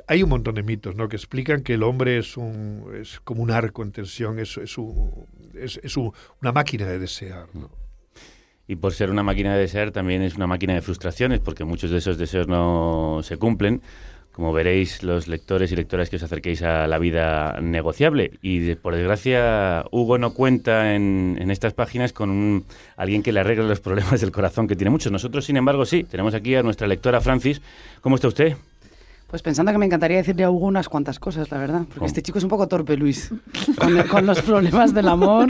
hay un montón de mitos, ¿no? Que explican que el hombre es un es como un arco en tensión, es, es, un- es, es un- una máquina de desear, ¿no? Y por ser una máquina de desear, también es una máquina de frustraciones, porque muchos de esos deseos no se cumplen. Como veréis, los lectores y lectoras que os acerquéis a la vida negociable. Y por desgracia, Hugo no cuenta en, en estas páginas con un- alguien que le arregle los problemas del corazón que tiene muchos. Nosotros, sin embargo, sí. Tenemos aquí a nuestra lectora Francis. ¿Cómo está usted? Pues pensando que me encantaría decirle a Hugo unas cuantas cosas, la verdad. Porque ¿Cómo? este chico es un poco torpe, Luis. Con, con los problemas del amor.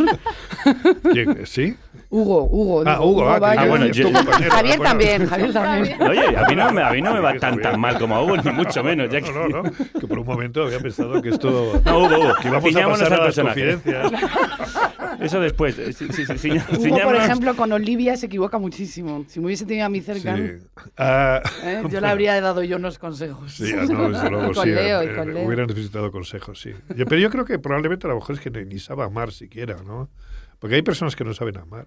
¿Sí? Hugo, Hugo. Ah, digo, Hugo, ah, ah, bueno, compañero, Javier bueno. también, (laughs) Javier también. Oye, a mí no me, a mí no me va tan, tan mal como a Hugo, ni mucho (laughs) menos. Ya que... No, no, no, que por un momento había pensado que esto... No, Hugo, Hugo. que íbamos a pasar a las confidencias. Eso después. eh, sí, sí, sí, Hugo, por ejemplo, con Olivia se equivoca muchísimo. Si me hubiese tenido a mí cerca, Sí. Ah, ¿eh? yo le habría dado yo unos consejos. Sí, ah, no, desde luego, (laughs) con sí. Leo eh, con Leo. Hubieran necesitado consejos, sí. Yo- pero yo creo que probablemente a lo mejor es que ni, sabe amar siquiera, ¿no? Porque hay personas que no saben amar.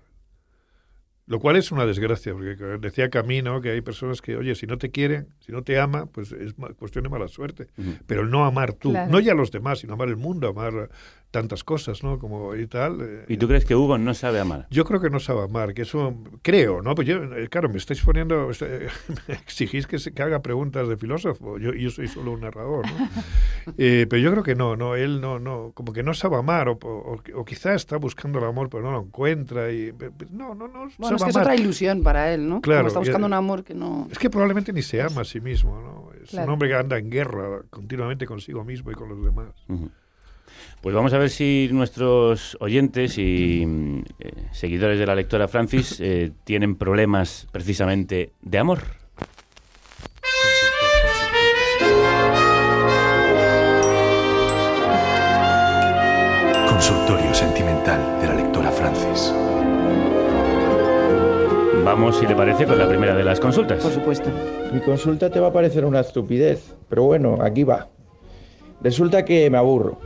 Lo cual es una desgracia, porque decía Camino que hay personas que, oye, si no te quieren, si no te ama, pues es cuestión de mala suerte. Pero el no amar tú, Claro. no ya los demás, sino amar el mundo, amar tantas cosas, ¿no? Como y tal. eh, ¿Y tú crees que Hugo no sabe amar? yo creo que no sabe amar, que eso creo, ¿no? Pues yo, eh, claro, me estáis poniendo, (laughs) me exigís que, se- que haga preguntas de filósofo. Yo, yo soy solo un narrador, ¿no? (laughs) Eh, pero yo creo que no, no, él no, no, como que no sabe amar o, o, o quizá está buscando el amor pero no lo encuentra y no, no, no. Bueno, es que es amar. otra ilusión para él, ¿no? Claro, Como está buscando y- un amor que no... Es que probablemente ni se ama a sí mismo, ¿no? Es Claro. un hombre que anda en guerra continuamente consigo mismo y con los demás. Ujú. Pues vamos a ver si nuestros oyentes y mm, eh, seguidores de la lectora Francis eh, tienen problemas precisamente de amor. Consultorio sentimental de la lectora Francis. Vamos, si le parece, con la primera de las consultas. Por supuesto. Mi consulta te va a parecer una estupidez, pero bueno, aquí va. Resulta que me aburro.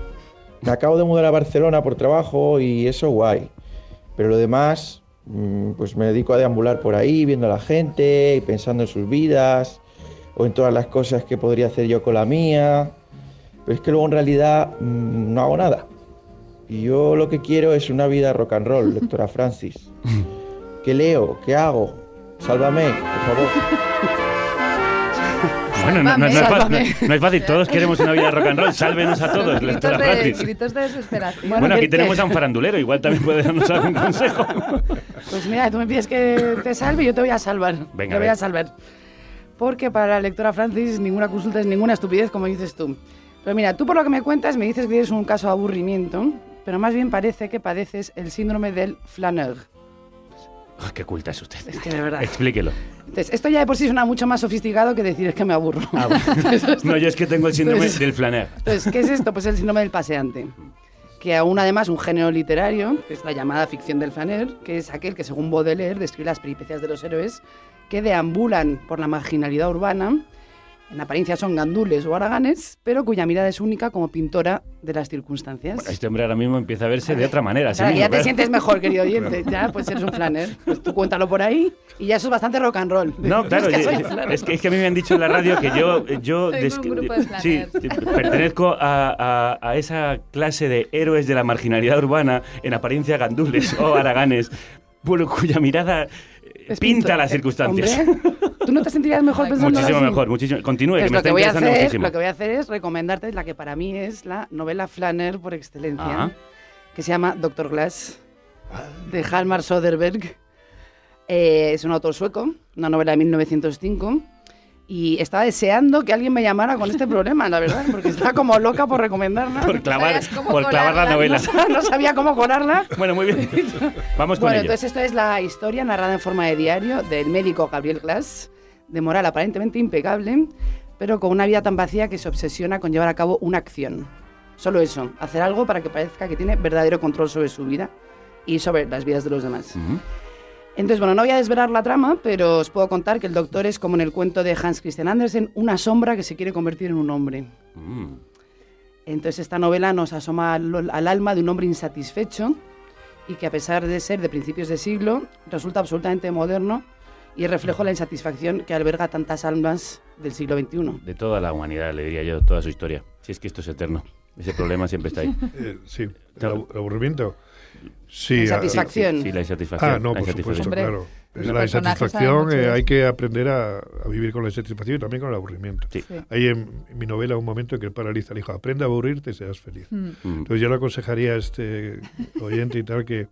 Me acabo de mudar a Barcelona por trabajo y eso guay. Pero lo demás, mm, pues me dedico a deambular por ahí, viendo a la gente y pensando en sus vidas o en todas las cosas que podría hacer yo con la mía. Pero es que luego en realidad mm, no hago nada. Y yo lo que quiero es una vida rock and roll, (laughs) lectora Francis. ¿Qué leo? ¿Qué hago? Sálvame, por favor. (laughs) Bueno, no, no- no es fácil, no es fácil, todos queremos una vida rock and roll, sálvenos a todos, gritos, lectora de, Francis. gritos de desesperación. Bueno, aquí tenemos a un farandulero, igual también puede darnos algún consejo. Pues mira, tú me pides que te salve y yo te voy a salvar. Venga, te voy a salvar. Porque para la lectora Francis ninguna consulta es ninguna estupidez, como dices tú. Pero mira, tú por lo que me cuentas me dices que tienes un caso de aburrimiento, pero más bien parece que padeces el síndrome del flaneur. Ah, qué culta es usted. Es que de verdad. Explíquelo. Entonces, esto ya de por sí suena mucho más sofisticado que decir es que me aburro. Ah, bueno. (laughs) No, yo es que tengo el síndrome Pues- del flaner. Entonces, ¿qué es esto? Pues el síndrome del paseante. Que aún además un género literario, que es la llamada ficción del flaner, que es aquel que según Baudelaire describe las peripecias de los héroes que deambulan por la marginalidad urbana, en apariencia son gandules o haraganes, pero cuya mirada es única como pintora de las circunstancias. Este hombre ahora mismo empieza a verse de otra manera. sí Claro, mismo, ya te claro. sientes mejor, querido (laughs) oyente. Ya, pues eres un flaner. Pues tú cuéntalo por ahí y ya eso es bastante rock and roll. No, (laughs) claro, es que yo- es, que, es que a mí me han dicho en la radio que yo, (laughs) yo Soy des- un grupo de sí, pertenezco a, a- a esa clase de héroes de la marginalidad urbana, en apariencia gandules o haraganes, bueno, cuya mirada Es pinta pintor. las Eh, circunstancias. hombre, ¿Tú no te sentirías mejor pensando Muchísimo así? mejor, muchísimo. Continúe, Pues que me lo, está que voy a interesando hacer, muchísimo. lo que voy a hacer es recomendarte la que para mí es la novela Flanner por excelencia, que se llama Doctor Glass, de Halmar Soderberg. Eh, es un autor sueco, una novela de 1905. Y estaba deseando que alguien me llamara con este problema, la verdad, porque estaba como loca por recomendarla. Por clavar, por clavar la novela. No sabía cómo colarla. Bueno, muy bien. (laughs) Vamos con Bueno, ello. entonces esto es la historia narrada en forma de diario del médico Gabriel Glass, de moral aparentemente impecable, pero con una vida tan vacía que se obsesiona con llevar a cabo una acción. Solo eso, hacer algo para que parezca que tiene verdadero control sobre su vida y sobre las vidas de los demás. Entonces, bueno, no voy a desvelar la trama, pero os puedo contar que el doctor es como en el cuento de Hans Christian Andersen, una sombra que se quiere convertir en un hombre. Mm. Entonces esta novela nos asoma al, al alma de un hombre insatisfecho y que a pesar de ser de principios de siglo, resulta absolutamente moderno y es reflejo la insatisfacción que alberga tantas almas del siglo XXI. De toda la humanidad, le diría yo, toda su historia. Si es que esto es eterno. Ese problema siempre está ahí. (laughs) Eh, sí, el, aburrimiento. Sí, La ah, insatisfacción. Sí, la insatisfacción. Ah, no, por insatisfacción. supuesto, Hombre, claro. los la insatisfacción eh, hay que aprender a, a vivir con la insatisfacción y también con el aburrimiento. Sí. Sí. Hay en, en mi novela un momento en que el dice al hijo, aprende a aburrirte y serás feliz. Mm. Mm. Entonces yo le aconsejaría a este oyente y tal que,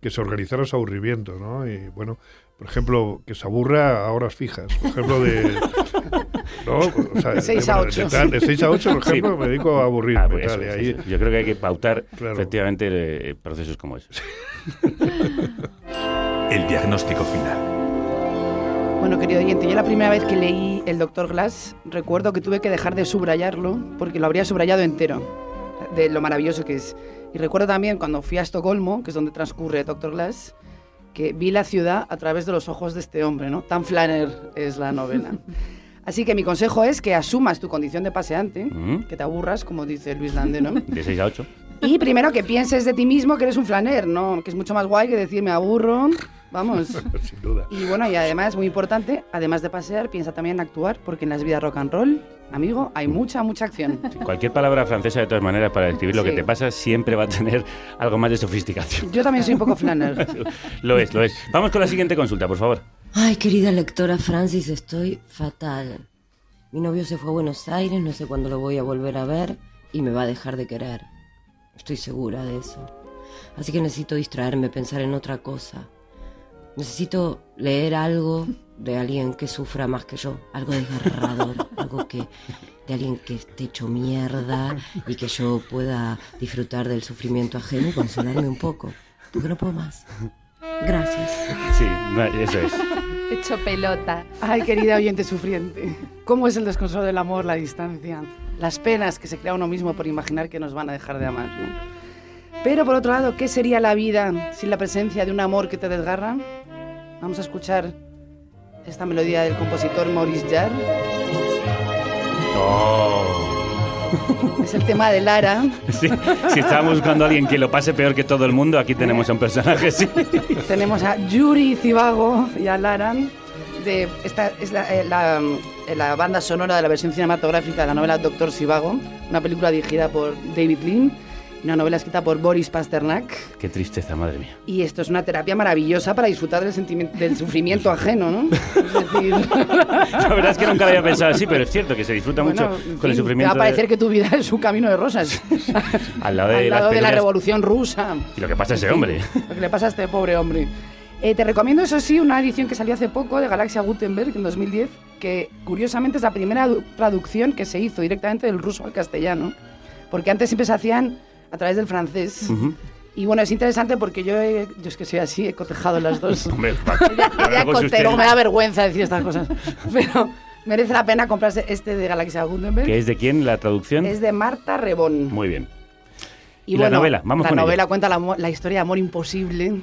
que se organizara su aburrimiento, ¿no? Y bueno, por ejemplo, que se aburra a horas fijas. Por ejemplo, de... (laughs) ¿no? O sea, De seis a bueno, ocho. De, tal- de seis a ocho, por Sí. ejemplo, me dedico a aburrirme. Ah, pues eso, eso, ahí-. Yo creo que hay que pautar (laughs) Claro. efectivamente eh, procesos como esos. (laughs) El diagnóstico final. Bueno, querido oyente, yo la primera vez que leí El Doctor Glass, recuerdo que tuve que dejar de subrayarlo porque lo habría subrayado entero, de lo maravilloso que es. Y recuerdo también cuando fui a Estocolmo, que es donde transcurre Doctor Glass, que vi la ciudad a través de los ojos de este hombre, ¿no? Tan flanner es la novela. (laughs) Así que mi consejo es que asumas tu condición de paseante, Mm. que te aburras, como dice Luis Lande, ¿no? (laughs) De 6 a 8. Y primero que pienses de ti mismo que eres un flaner, ¿no? Que es mucho más guay que decir me aburro, vamos. (laughs) Sin duda. Y bueno, y además, muy importante, además de pasear, piensa también en actuar, porque en las vidas rock and roll amigo, hay mucha, mucha acción. Cualquier palabra francesa, de todas maneras, para describir lo que Sí. te pasa, siempre va a tener algo más de sofisticación. Yo también soy un poco flanner. (laughs) lo es, lo es. Vamos con la siguiente consulta, por favor. Ay, querida lectora Francis, estoy fatal. Mi novio se fue a Buenos Aires, no sé cuándo lo voy a volver a ver y me va a dejar de querer. Estoy segura de eso. Así que necesito distraerme, pensar en otra cosa. Necesito leer algo de alguien que sufra más que yo, algo desgarrador, (laughs) algo que de alguien que esté hecho mierda y que yo pueda disfrutar del sufrimiento ajeno y consolarme un poco, porque no puedo más. Gracias. Sí, eso es. (laughs) Hecho pelota. Ay, querida oyente sufriente, ¿cómo es el desconsuelo del amor, la distancia? Las penas que se crea uno mismo por imaginar que nos van a dejar de amar, ¿no? Pero por otro lado, ¿qué sería la vida sin la presencia de un amor que te desgarra? Vamos a escuchar esta melodía del compositor Maurice Jarre. Es el tema de Lara. Sí, si estábamos buscando a alguien que lo pase peor que todo el mundo, aquí tenemos a un personaje, sí. Tenemos a Yuri Zivago y a Lara. De, esta es la, eh, la, eh, la banda sonora de la versión cinematográfica de la novela Doctor Zivago, una película dirigida por David Lean una novela escrita por Boris Pasternak. Qué tristeza, madre mía. Y esto es una terapia maravillosa para disfrutar del, sentimiento, del sufrimiento ajeno, ¿no? Es decir, (laughs) La verdad es que nunca lo había pensado así, pero es cierto que se disfruta bueno, mucho en con el fin, sufrimiento Te va a parecer de- que tu vida es un camino de rosas. (laughs) al lado de al las lado de la revolución rusa. y lo que pasa a ese En fin, hombre. Lo que le pasa a este pobre hombre. Eh, te recomiendo, eso sí, una edición que salió hace poco de Galaxia Gutenberg en 2010, que curiosamente es la primera du- traducción que se hizo directamente del ruso al castellano, porque antes siempre se hacían a través del francés. Y bueno, es interesante porque yo, he- yo es que soy así, he cotejado las dos. (laughs) Hombre, (laughs) me da vergüenza decir estas cosas. (laughs) Pero merece la pena comprarse este de Galaxia Gutenberg. ¿Que es de quién la traducción? Es de Marta Rebón. Muy bien. Y, Y la bueno, novela, vamos La con ella. novela cuenta la, la historia de amor imposible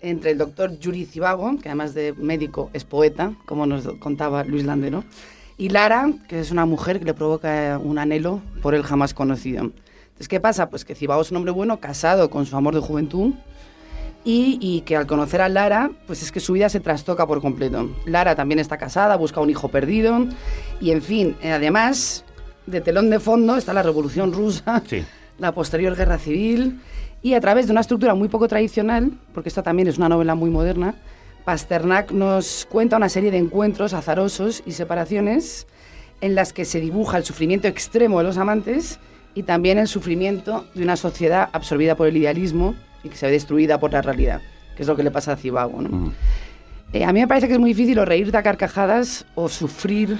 entre el doctor Yuri Zivago, que además de médico es poeta, como nos contaba Luis Landero, y Lara, que es una mujer que le provoca un anhelo por él jamás conocido. Entonces, ¿qué pasa? Pues que Zivago es un hombre bueno, casado con su amor de juventud, y, y que al conocer a Lara, pues es que su vida se trastoca por completo. Lara también está casada, busca un hijo perdido, y en fin, eh, además, de telón de fondo está la Revolución Rusa, Sí. la posterior guerra civil y a través de una estructura muy poco tradicional, porque esta también es una novela muy moderna, Pasternak nos cuenta una serie de encuentros azarosos y separaciones en las que se dibuja el sufrimiento extremo de los amantes y también el sufrimiento de una sociedad absorbida por el idealismo y que se ve destruida por la realidad, que es lo que le pasa a Zivago. ¿no? Eh, a mí me parece que es muy difícil o reírte a carcajadas o sufrir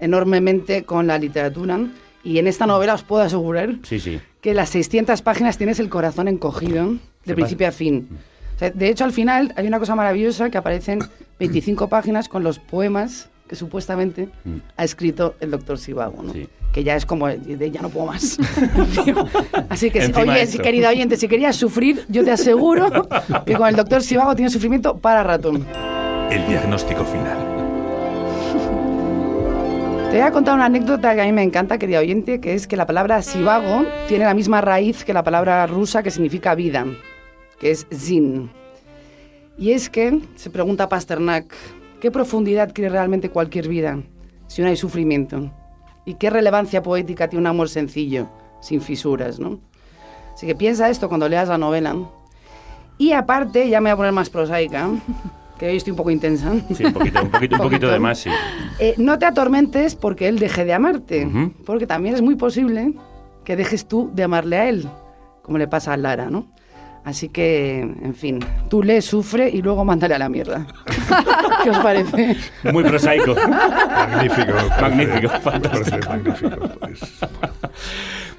enormemente con la literatura. Y en esta novela os puedo asegurar Sí, sí. que las 600 páginas tienes el corazón encogido de ¿Qué principio a fin. O sea, de hecho, al final hay una cosa maravillosa que aparecen (coughs) 25 páginas con los poemas que supuestamente ha escrito el doctor Sivago, ¿no? Que ya es como, de, ya no puedo más. (laughs) Así que, oye, si, querida oyente, si querías sufrir, yo te aseguro que con el doctor Sivago tienes sufrimiento para rato. El diagnóstico final. Te voy a contar una anécdota que a mí me encanta, querida oyente, que es que la palabra sivago tiene la misma raíz que la palabra rusa que significa vida, que es zin. Y es que, se pregunta Pasternak, ¿qué profundidad quiere realmente cualquier vida si no hay sufrimiento? ¿Y qué relevancia poética tiene un amor sencillo, sin fisuras, no? Así que piensa esto cuando leas la novela. Y aparte, ya me voy a poner más prosaica, que hoy estoy un poco intensa. Sí, un poquito, un poquito, un (laughs) poquito de más, sí. Eh, no te atormentes porque él deje de amarte, porque también es muy posible que dejes tú de amarle a él, como le pasa a Lara, ¿no? Así que, en fin, tú le sufre y luego mándale a la mierda. (laughs) ¿Qué os parece? Muy prosaico. Magnífico. Magnífico, Parece- fantástico. parece magnífico.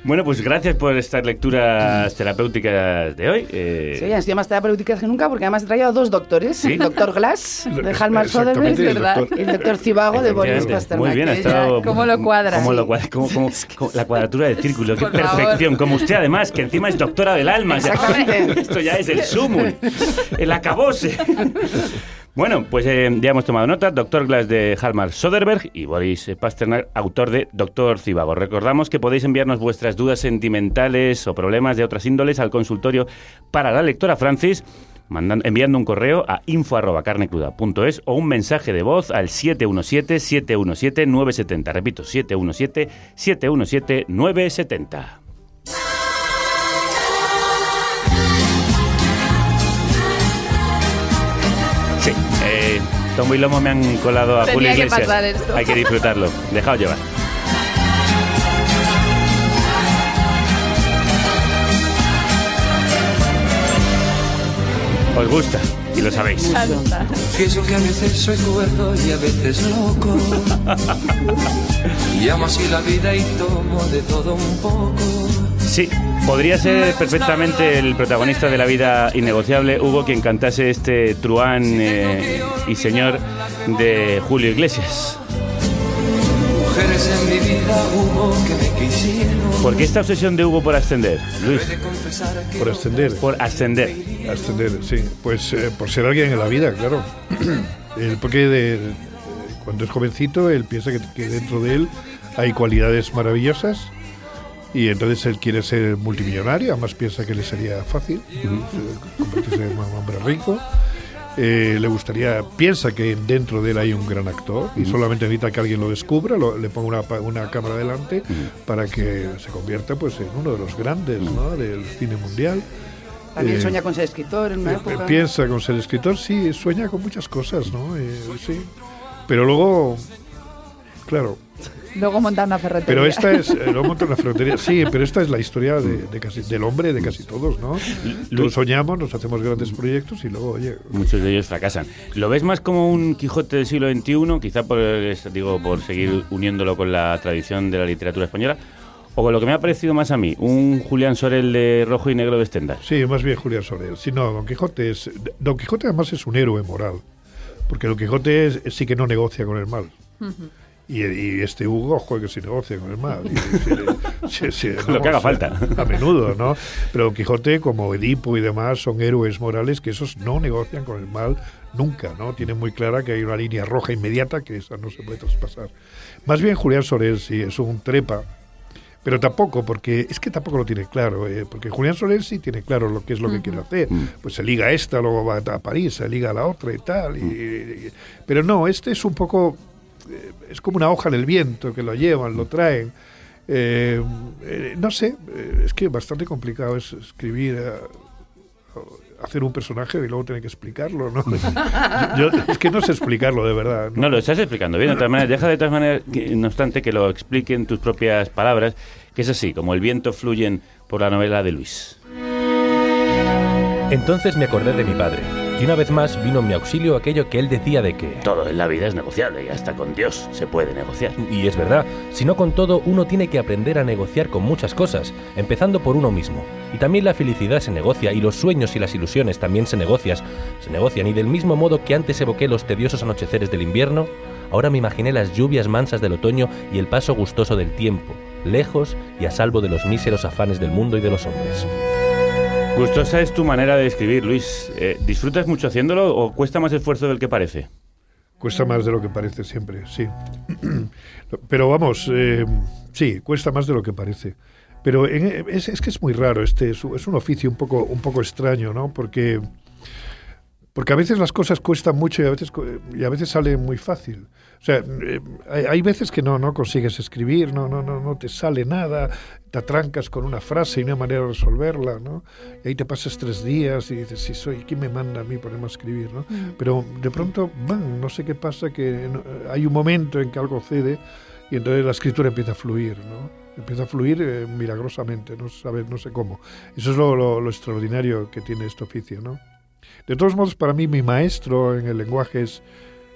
Bueno, pues gracias por estas lecturas terapéuticas de hoy. Eh, Sí, han sido más terapéuticas que nunca porque además he traído a dos doctores, ¿Sí? el doctor Glass (laughs) de Halmar Soderbergh el doctor- y el doctor Zivago de Boris. Pasternak. Muy bien, ha estado. ¿Cómo lo cuadra? Cómo lo Sí. cuadra, cómo- (laughs) cómo- cómo- la cuadratura del círculo, qué Por favor. perfección. Como usted, además, que encima es doctora del alma. Exactamente. (laughs) Esto ya es el sumo, el acabose. Bueno, pues eh, ya hemos tomado nota. Doctor Glass de Halmar Soderberg y Boris Pasternak, autor de Doctor Cibago. Recordamos que podéis enviarnos vuestras dudas sentimentales o problemas de otras índoles al consultorio para la lectora Francis enviando un correo a info@carnecruda.es o un mensaje de voz al 717-717-970. Repito, 717-717-970. Tomo y Lomo me han colado a Tenía Julio que Iglesias. pasar esto. Hay que disfrutarlo. Dejaos llevar. Os gusta, y lo sabéis. Pienso que a veces soy cuerdo y a veces loco. (laughs) y amo así la vida y tomo de todo un poco. Sí, podría ser perfectamente el protagonista de la vida innegociable, Hugo, quien cantase este truán eh, y señor de Julio Iglesias. Mujeres en mi vida hubo que me quisieron. ¿Por qué esta obsesión de Hugo por ascender, Luis? Por ascender. Por ascender. Ascender, sí. Pues eh, por ser alguien en la vida, claro. (clears throat) Él, porque de- de- cuando es jovencito, él piensa que, que dentro de él hay cualidades maravillosas y entonces él quiere ser multimillonario, además piensa que le sería fácil convertirse en un hombre rico. Eh, le gustaría, piensa que dentro de él hay un gran actor y solamente necesita que alguien lo descubra, lo- le ponga una, pa- una cámara delante para que se convierta pues en uno de los grandes ¿no? del cine mundial. También Eh, sueña con ser escritor en una eh, época. Piensa con ser escritor, sí, sueña con muchas cosas, ¿no? Eh, sí. Pero luego, claro, Luego montar una ferretería. pero esta es, eh, luego monta una ferretería, sí, pero esta es la historia de, de casi, del hombre, de casi todos, ¿no? Todos soñamos, nos hacemos grandes proyectos y luego, oye, Muchos de ellos fracasan. ¿Lo ves más como un Quijote del siglo XXI, quizá por, digo, por seguir uniéndolo con la tradición de la literatura española? ¿O con lo que me ha parecido más a mí, un Julián Sorel de rojo y negro de Stendhal? Sí, más bien Julián Sorel. Sí, no, Don Quijote es. Don Quijote además es un héroe moral. Porque Don Quijote es- sí que no negocia con el mal. Y, y este Hugo, ojo, que sí negocia con el sí, (laughs) Lo que haga falta. A menudo, ¿no? Pero Don Quijote, como Edipo y demás, son héroes morales que esos no negocian con el mal nunca, ¿no? Tienen muy clara que hay una línea roja inmediata que esa no se puede traspasar. Más bien Julián Sorel, sí, es un trepa. Pero tampoco, porque es que tampoco lo tiene claro, eh, porque Julián Soler sí tiene claro lo que es lo que quiere hacer. Pues se liga a esta, luego va a París, se liga a la otra y tal. y- y- pero no, este es un poco, es como una hoja en el viento que lo llevan, lo traen. Eh, eh, no sé, eh, es que bastante complicado es escribir, eh, hacer un personaje y luego tener que explicarlo, ¿no? (laughs) Yo- yo- es que no sé explicarlo de verdad. No, lo estás explicando bien, de todas maneras. Deja de todas maneras, que, no obstante, que lo explique en tus propias palabras, que es así, como el viento fluyen por la novela de Luis. Entonces me acordé de mi padre, y una vez más vino en mi auxilio aquello que él decía de que... Todo en la vida es negociable y hasta con Dios se puede negociar. Y es verdad, si no con todo, uno tiene que aprender a negociar con muchas cosas, empezando por uno mismo. Y también la felicidad se negocia, y los sueños y las ilusiones también se negocias, se negocian, y del mismo modo que antes evoqué los tediosos anocheceres del invierno, ahora me imaginé las lluvias mansas del otoño y el paso gustoso del tiempo, lejos y a salvo de los míseros afanes del mundo y de los hombres. Gustosa es tu manera de escribir, Luis. Eh, ¿Disfrutas mucho haciéndolo o cuesta más esfuerzo del que parece? Cuesta más de lo que parece siempre, sí. (clears throat) Pero vamos, eh, sí, cuesta más de lo que parece. Pero en- es, es que es muy raro, este es, un- oficio un poco, un poco extraño, ¿no? Porque, porque a veces las cosas cuestan mucho y a veces, y a veces sale muy fácil. O sea, eh, hay, veces que no, no consigues escribir, no, no, no, no te sale nada, te atrancas con una frase y no hay manera de resolverla, ¿no? Y ahí te pasas tres días y dices, si soy, ¿quién me manda a mí ponerme a escribir, ¿no? Mm. Pero de pronto, ¡bam! no sé qué pasa, que no- hay un momento en que algo cede y entonces la escritura empieza a fluir, ¿no? Empieza a fluir eh, milagrosamente, no, sabe, no sé cómo. Eso es lo, lo- lo extraordinario que tiene este oficio, ¿no? De todos modos, para mí, mi maestro en el lenguaje es,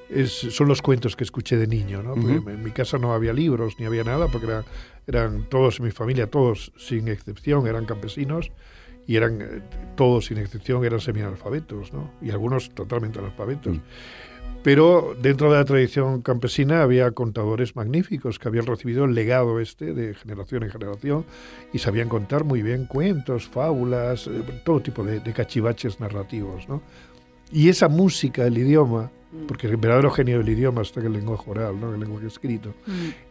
es- son los cuentos que escuché de niño, ¿no? En mi casa no había libros ni había nada, porque era- eran todos, mi familia, todos sin excepción, eran campesinos y eran eh, todos sin excepción eran semianalfabetos, ¿no? Y algunos totalmente analfabetos. Pero dentro de la tradición campesina había contadores magníficos que habían recibido el legado este de generación en generación y sabían contar muy bien cuentos, fábulas, eh, todo tipo de, de cachivaches narrativos, ¿no? Y esa música, el idioma, porque el verdadero genio del idioma está en el lenguaje oral, ¿no? el lenguaje escrito.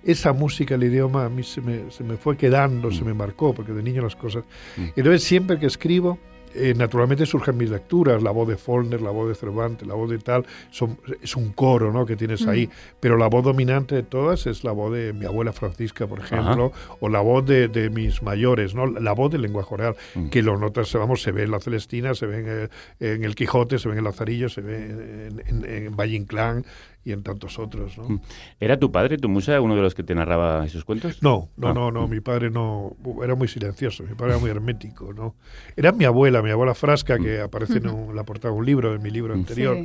Esa música, el idioma, a mí se me, se me fue quedando, se me marcó, porque de niño las cosas... Entonces siempre que escribo, eh, naturalmente surgen mis lecturas, la voz de Faulkner, la voz de Cervantes, la voz de tal, son, es un coro ¿no? que tienes ahí, pero la voz dominante de todas es la voz de mi abuela Francisca, por ejemplo, o la voz de, de mis mayores, ¿no? la voz del lenguaje oral, que lo notas, vamos, se ve en la Celestina, se ve en, el- en el Quijote, se ve en el Lazarillo, se ve en, en, en Valle Inclán y en tantos otros. ¿no? ¿Era tu padre, tu musa, uno de los que te narraba esos cuentos? No, no, Ah. no, no, mi padre no, era muy silencioso, mi padre era muy (laughs) hermético, ¿no? Era mi abuela, mi abuela Frasca, que aparece en un- la portada de un libro, en mi libro anterior, Sí.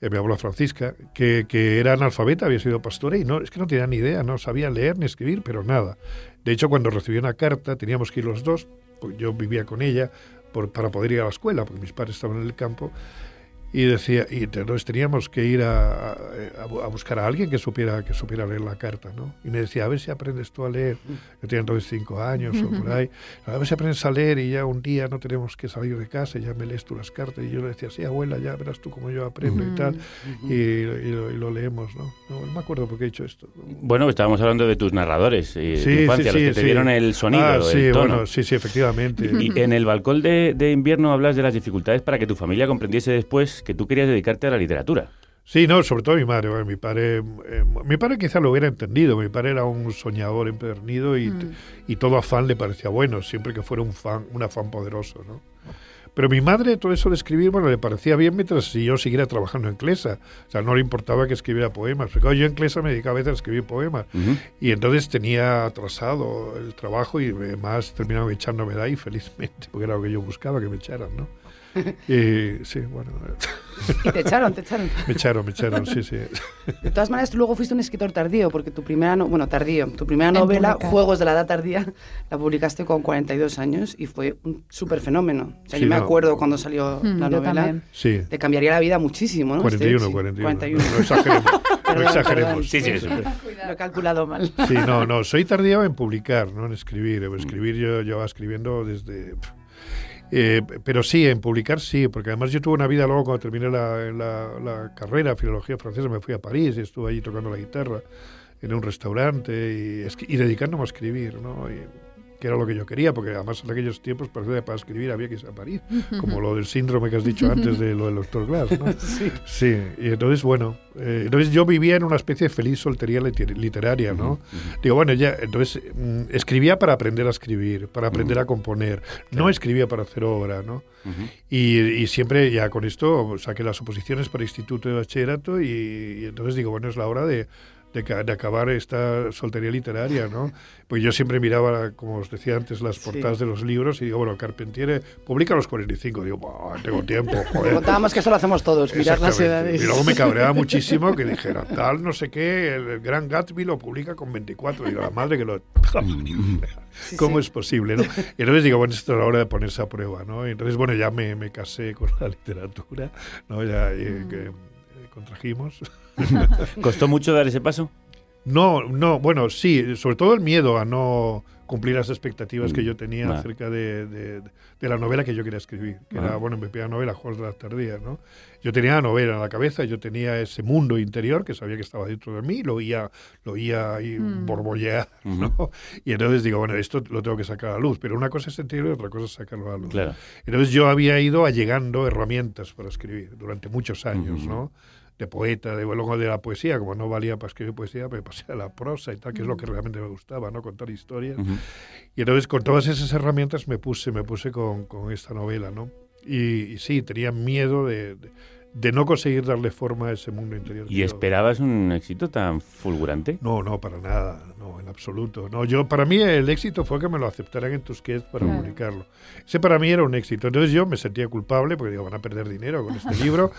Eh, mi abuela Francisca, que, que era analfabeta, había sido pastora y no, es que no tenía ni idea, no sabía leer ni escribir, pero nada. De hecho, cuando recibí una carta, teníamos que ir los dos, pues yo vivía con ella por- para poder ir a la escuela, porque mis padres estaban en el campo, y decía y entonces teníamos que ir a, a- a bu- a buscar a alguien que supiera que supiera leer la carta no y me decía a ver si aprendes tú a leer yo tenía entonces cinco años o por ahí. A ver si aprendes a leer y ya un día no tenemos que salir de casa y ya me lees tú las cartas y yo le decía sí abuela ya verás tú cómo yo aprendo y tal y, y lo, y lo leemos no no, me acuerdo por qué he hecho esto. Bueno, estábamos hablando de tus narradores y de tu infancia, los que te sí. dieron el sonido, Ah, sí, el tono. bueno, sí, sí, efectivamente. Y en el balcón de, de invierno hablas de las dificultades para que tu familia comprendiese después que tú querías dedicarte a la literatura. Sí, no, sobre todo mi madre. bueno, mi padre, eh, mi padre quizá lo hubiera entendido. Mi padre era un soñador empedernido y, y todo afán le parecía bueno, siempre que fuera un fan, un afán poderoso, ¿no? Pero mi madre, todo eso de escribir, bueno, le parecía bien mientras yo siguiera trabajando en Clesa. O sea, no le importaba que escribiera poemas. Porque claro, yo en Clesa me dedicaba a veces a escribir poemas. Y entonces tenía atrasado el trabajo y además terminaron echándome de ahí felizmente, (laughs) porque era lo que yo buscaba, que me echaran, ¿no? (laughs) Y sí, bueno. Y te echaron, te echaron. (laughs) Me echaron, me echaron, sí, sí. De todas maneras, tú luego fuiste un escritor tardío, porque tu primera, no- bueno, tardío, tu primera novela. Juegos de la Edad Tardía, la publicaste con 42 años y fue un súper fenómeno. O sea, Sí, yo me no. acuerdo cuando salió Mm, la novela. Sí. Te cambiaría la vida muchísimo, ¿no? 41, Este, sí, 41. 41. No, no exageremos. no (laughs) Perdón, exageremos. perdón. Sí, sí, eso. Lo he calculado mal. Sí, no, no, soy tardío en publicar, no en escribir. En escribir yo llevaba escribiendo desde... pf, eh, pero sí, en publicar sí, porque además yo tuve una vida luego cuando terminé la, la, la carrera, filología francesa, me fui a París y estuve allí tocando la guitarra en un restaurante y, y dedicándome a escribir, ¿no? Y- que era lo que yo quería, porque además en aquellos tiempos parecía que para escribir había que irse a París, como lo del síndrome que has dicho antes de lo del doctor Glass, ¿no? (laughs) Sí. Sí, y entonces, bueno, eh, entonces yo vivía en una especie de feliz soltería liter- literaria, ¿no? Digo, bueno, ya, entonces mm, escribía para aprender a escribir, para aprender a componer, no escribía para hacer obra, ¿no? Y, y siempre ya con esto saqué las oposiciones para instituto de bachillerato y, y entonces digo, bueno, es la hora de, de, de acabar esta soltería literaria, ¿no? Pues yo siempre miraba, como os decía antes, las portadas de los libros y digo, bueno, Carpentier publica a los 45. Digo, "Buah, tengo tiempo, (laughs) joder. Contábamos que eso lo hacemos todos, mirar las edades. Y luego me cabreaba (laughs) muchísimo que dijera, tal, no sé qué, el, Gran Gatsby lo publica con 24. Digo, la madre que lo... (laughs) ¿Cómo es posible? ¿no? Y entonces digo, bueno, esto es la hora de ponerse a prueba, ¿no? Y entonces, bueno, ya me, me casé con la literatura, ¿no? Ya eh, que, eh, contrajimos. (laughs) ¿Costó mucho dar ese paso? No, no, bueno, sí, sobre todo el miedo a no cumplir las expectativas que yo tenía Ah. acerca de, de- de la novela que yo quería escribir, que Ah. era, bueno, mi primera novela, Juegos de las Tardías, ¿no? Yo tenía la novela en la cabeza, yo tenía ese mundo interior que sabía que estaba dentro de mí, lo oía, lo oía ahí Mm. borbollear, ¿no? Y entonces digo, bueno, esto lo tengo que sacar a la luz, pero una cosa es sentirlo y otra cosa es sacarlo a la luz. Claro. Entonces yo había ido allegando herramientas para escribir durante muchos años, Ujú. ¿no? De poeta, de, luego de la poesía, como no valía para escribir poesía, me pasé a la prosa y tal, que es lo que realmente me gustaba, ¿no? Contar historias. Y entonces con todas esas herramientas me puse, me puse con, con esta novela, ¿no? Y, y sí, tenía miedo de, de- de no conseguir darle forma a ese mundo interior. ¿Y yo- esperabas un éxito tan fulgurante? no, no, para nada, no, en absoluto. No, yo, para mí el éxito fue que me lo aceptaran en Tusquets para Claro. publicarlo. Ese para mí era un éxito. Entonces yo me sentía culpable porque digo, van a perder dinero con este (laughs) libro.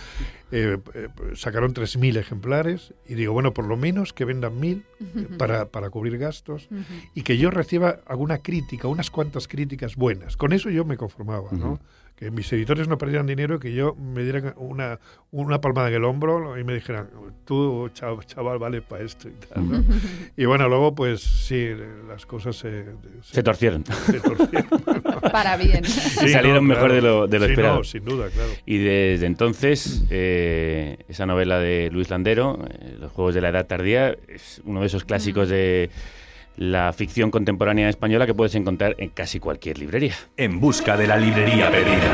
Eh, eh, sacaron 3.000 ejemplares y digo, bueno, por lo menos que vendan 1.000 eh, para, para cubrir gastos y que yo reciba alguna crítica, unas cuantas críticas buenas. Con eso yo me conformaba, ¿no? Ujú. Que mis editores no perdieran dinero, que yo me dieran una, una palmada en el hombro y me dijeran, tú, chav- chaval, vale para esto y tal, ¿no? (laughs) Y bueno, luego, pues sí, las cosas se... Se torcieron. Se torcieron. (laughs) Para bien. Y salieron mejor de lo, de lo Sí, esperado. no, sin duda, claro. Y desde entonces, eh, esa novela de Luis Landero, eh, Los Juegos de la Edad Tardía, es uno de esos clásicos de, la ficción contemporánea española que puedes encontrar en casi cualquier librería. En busca de la librería perdida.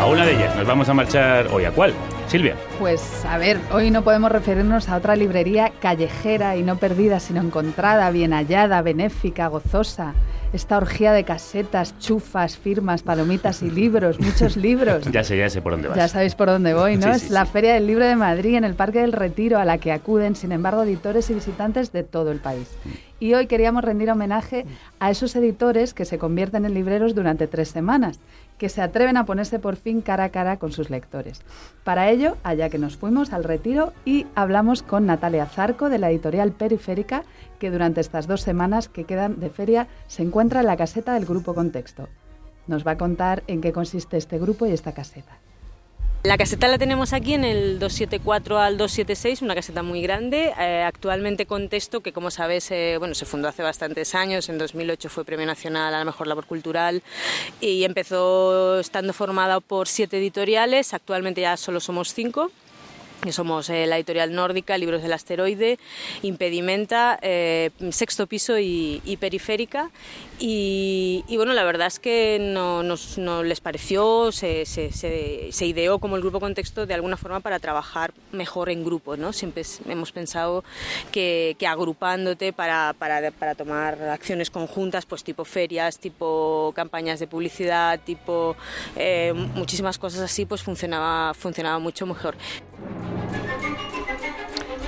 A una de ellas nos vamos a marchar hoy. ¿A cuál? Silvia. Pues a ver, hoy no podemos referirnos a otra librería callejera y no perdida, sino encontrada, bien hallada, benéfica, gozosa. Esta orgía de casetas, chufas, firmas, palomitas y libros, muchos libros. (laughs) Ya sé, ya sé por dónde vas. Ya sabéis por dónde voy, ¿no? Sí, es la sí. Feria del Libro de Madrid en el Parque del Retiro, a la que acuden, sin embargo, editores y visitantes de todo el país. Y hoy queríamos rendir homenaje a esos editores que se convierten en libreros durante tres semanas, que se atreven a ponerse por fin cara a cara con sus lectores. Para ello, allá que nos fuimos al retiro y hablamos con Natalia Zarco de la editorial Periférica, que durante estas dos semanas que quedan de feria se encuentra en la caseta del Grupo Contexto. Nos va a contar en qué consiste este grupo y esta caseta. La caseta la tenemos aquí en el 274 al 276, una caseta muy grande. Eh, actualmente Contexto, que como sabes, eh, bueno, se fundó hace bastantes años, en 2008 fue Premio Nacional a la Mejor Labor Cultural y empezó estando formada por siete editoriales, actualmente ya solo somos cinco que somos eh, la editorial nórdica, Libros del Asteroide, Impedimenta, eh, Sexto Piso y, Periférica. Y, bueno, la verdad es que no, nos, no les pareció, se, se, ideó como el grupo contexto de alguna forma para trabajar mejor en grupo. ¿no? Siempre hemos pensado que, que agrupándote para, para, para, tomar acciones conjuntas, pues tipo ferias, tipo campañas de publicidad, tipo eh, muchísimas cosas así, pues funcionaba, funcionaba mucho mejor.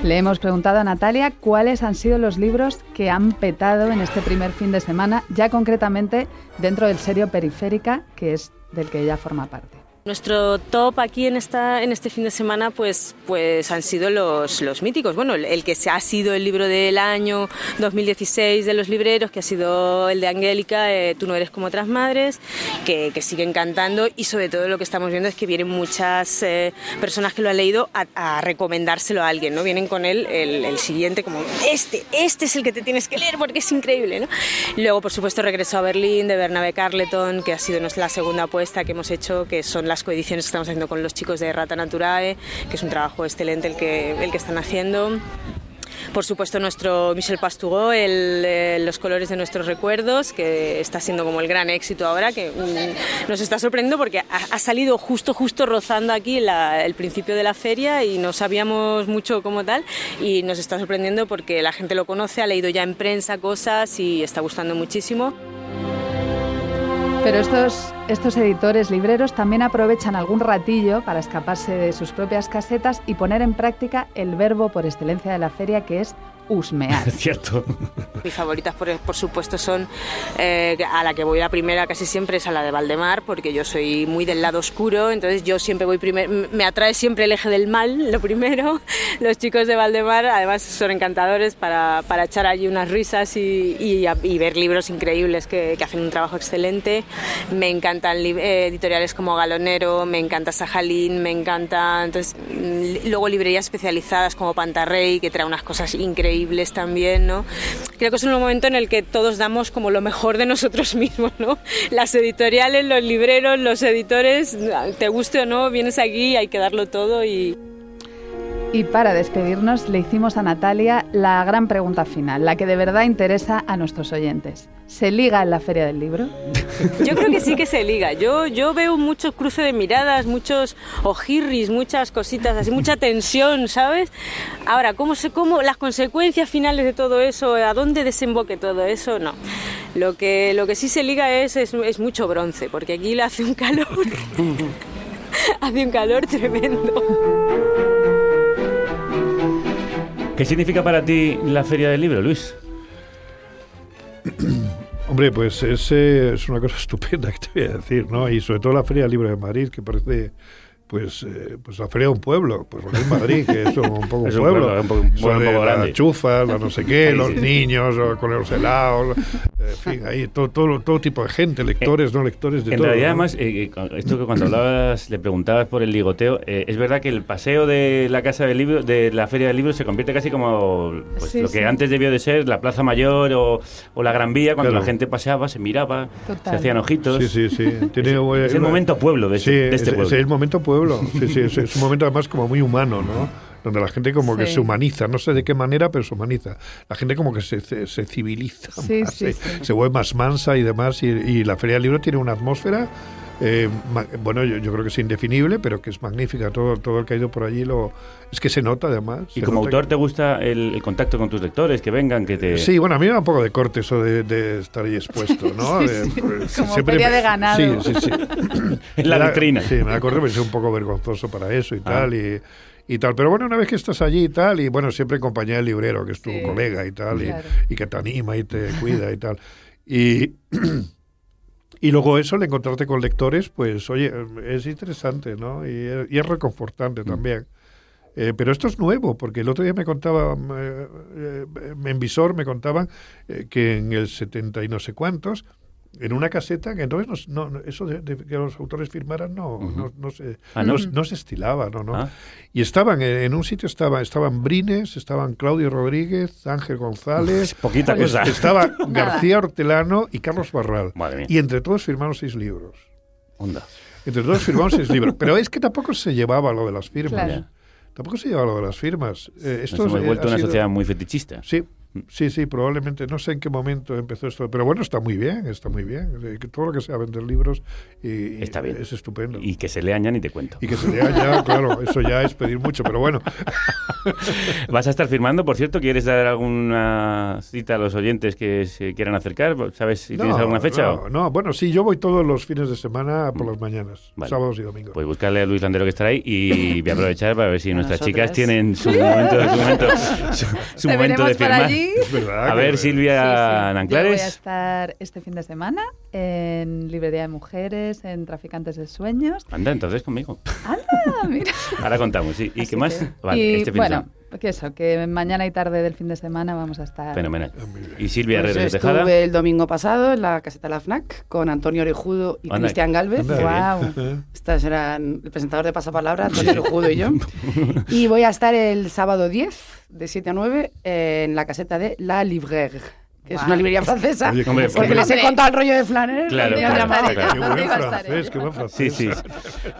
Le hemos preguntado a Natalia cuáles han sido los libros que han petado en este primer fin de semana, ya concretamente dentro del serio Periférica, que es del que ella forma parte. Nuestro top aquí en, esta, en este fin de semana pues, pues han sido los, los míticos. Bueno, el, el, que ha sido el libro del año 2016 de los libreros, que ha sido el de Angélica, eh, Tú no eres como otras madres, que, que sigue encantando y sobre todo lo que estamos viendo es que vienen muchas eh, personas que lo han leído a, recomendárselo a alguien, ¿no? Vienen con él el, siguiente como, este, este es el que te tienes que leer porque es increíble. Luego, por supuesto, Regreso a Berlín de Bernabé Carleton, que ha sido la segunda apuesta que hemos hecho, que son las coediciones que estamos haciendo con los chicos de Rata Naturae, que es un trabajo excelente el que, el que están haciendo. Por supuesto, nuestro Michel Pastoureau, el, eh, Los colores de nuestros recuerdos, que está siendo como el gran éxito ahora, que mm, nos está sorprendiendo porque ha, ha, salido justo, justo rozando aquí la, el principio de la feria y no sabíamos mucho como tal. Y nos está sorprendiendo porque la gente lo conoce, ha leído ya en prensa cosas y está gustando muchísimo. Pero estos, estos editores libreros también aprovechan algún ratillo para escaparse de sus propias casetas y poner en práctica el verbo por excelencia de la feria que es husmear. (laughs) Es cierto. Mis favoritas, por, por supuesto, son eh, a la que voy la primera casi siempre es a la de Valdemar, porque yo soy muy del lado oscuro, entonces yo siempre voy primero, me atrae siempre el eje del mal, lo primero. (laughs) Los chicos de Valdemar, además, son encantadores para, para echar allí unas risas y, y, y ver libros increíbles que, que, hacen un trabajo excelente. Me encantan eh, editoriales como Galonero, me encanta Sajalín, me encanta. Entonces, luego librerías especializadas como Pantarrey, que trae unas cosas increíbles también, ¿no? Creo que es un momento en el que todos damos como lo mejor de nosotros (laughs) mismos, ¿no? Las editoriales, los libreros, los editores, te guste o no, vienes aquí, hay que darlo todo y... Y para despedirnos le hicimos a Natalia la gran pregunta final, la que de verdad interesa a nuestros oyentes. ¿Se liga en la Feria del Libro? Yo creo que sí que se liga. Yo, yo veo mucho cruce de miradas, muchos ojirris, muchas cositas, así mucha tensión, ¿sabes? Ahora, ¿cómo, se, cómo las consecuencias finales de todo eso, a dónde desemboque todo eso? No. Lo que, lo que sí se liga es, es, es mucho bronce, porque aquí le hace un calor. (laughs) hace un calor tremendo. ¿Qué significa para ti la Feria del Libro, Luis? (clears throat) Hombre, pues es, eh, es una cosa (laughs) estupenda que te voy a decir, ¿no? Y sobre todo la Feria del Libro de Madrid, que parece pues, eh, pues la feria de un pueblo, pues lo que es Madrid, que es un poco (laughs) un es pueblo. Un poco chufas, la no sé qué, los sí. niños con los helados, en fin, ahí todo, todo, todo tipo de gente, lectores, no lectores, de En todo. realidad, ¿no? además, eh, eh, esto que cuando hablabas, le preguntabas por el ligoteo, eh, es verdad que el paseo de la casa del libro, de la feria del libro, se convierte casi como pues, Sí, lo que sí. antes debió de ser la Plaza Mayor o, o la Gran Vía, cuando Claro. la gente paseaba, se miraba, Total. se hacían ojitos. Sí, sí, sí. Tiene, es, eh, es el momento pueblo de, este- Sí, de este es, pueblo. es el momento pueblo. Sí, sí, es, es un momento además como muy humano, ¿no? donde la gente como que se humaniza, no sé de qué manera, pero se humaniza. La gente como que se, se- se civiliza Sí, más, sí, se, sí. se vuelve más mansa y demás, y, y la Feria del Libro tiene una atmósfera, eh, bueno, yo, yo creo que es indefinible, pero que es magnífica, todo, todo el que ha ido por allí lo... Es que se nota además. ¿Y como autor te gusta el, el contacto con tus lectores, que vengan, que te... Sí, bueno, a mí me da un poco de corte eso de, de estar ahí expuesto, ¿no? (laughs) Sí, De- sí. pues, Como siempre feria de ganado. Sí, sí, sí. (coughs) En la da- vitrina. Sí, me da corte, pero es un poco vergonzoso para eso y Ah. tal. Y, y tal. Pero bueno, una vez que estás allí y tal, y bueno, siempre en compañía del librero, que es tu Sí. colega y tal, y- Claro. y, que te anima y te cuida y tal. Y, y luego eso, el encontrarte con lectores, pues oye, es interesante, ¿no? Y, es- y es reconfortante también. Eh, pero esto es nuevo, porque el otro día me contaba, eh, eh, en Visor me contaban eh, que en el 70 y no sé cuántos, en una caseta, que entonces no, no- eso de, de que los autores firmaran no, no, no se, Ah, ¿no? no, no se estilaba, no, no. Ah. Y estaban en, en un sitio estaban, estaban Brines, estaban Claudio Rodríguez, Ángel González, Poquita es- cosa. estaba (laughs) García Hortelano y Carlos Barral. Madre mía. Y entre todos firmaron seis libros. Onda. Entre todos firmaron seis libros. Pero es que tampoco se llevaba lo de las firmas. Claro. Tampoco se llevaba lo de las firmas. Eh, esto Nos hemos es- vuelto ha una sido- sociedad muy fetichista. Sí, sí, sí, probablemente. No sé en qué momento empezó esto. Pero bueno, está muy bien, está muy bien. Que Todo lo que sea vender libros y, Está bien. es estupendo. Y que se lean ya ni te cuento. Y que se lea ya, (laughs) claro, eso ya es pedir mucho, pero bueno. (laughs) ¿Vas a estar firmando, por cierto? ¿Quieres dar alguna cita a los oyentes que se quieran acercar? ¿Sabes si tienes alguna fecha? No, o? no, bueno, sí, yo voy todos los fines de semana por las mañanas, Vale. sábados y domingos. Pues buscarle a Luis Landero que estará ahí y voy a aprovechar para ver si nuestras nosotras. chicas tienen su momento, su momento, (laughs) su, momento de firmar. Allí. Es verdad A ver, Silvia Yo voy a Nanclares. estar este fin de semana en Librería de Mujeres, en Traficantes de Sueños. Anda, entonces conmigo. ¡Anda! Mira. Ahora contamos, ¿sí? ¿Y qué más? que- Vale, y este fin de bueno, semana. Que eso, que mañana y tarde del fin de semana vamos a estar. Fenomenal. ¿Y Silvia Pues Herrero de Tejada? estuve el domingo pasado en la caseta La FNAC con Antonio Orejudo y Anda, Cristian Galvez. bien. (laughs) Estas eran el presentador de Pasapalabra, (laughs) Antonio Orejudo y yo. (laughs) Y voy a estar el sábado 10, de 7 a 9, en la caseta de La Librairie, que es una librería francesa. Oye, hombre, porque hombre. les he contado el rollo de Flaner. Claro, claro, llamado. claro. Qué buen ¿Dónde iba a estar francés, qué buen Sí, francés. sí.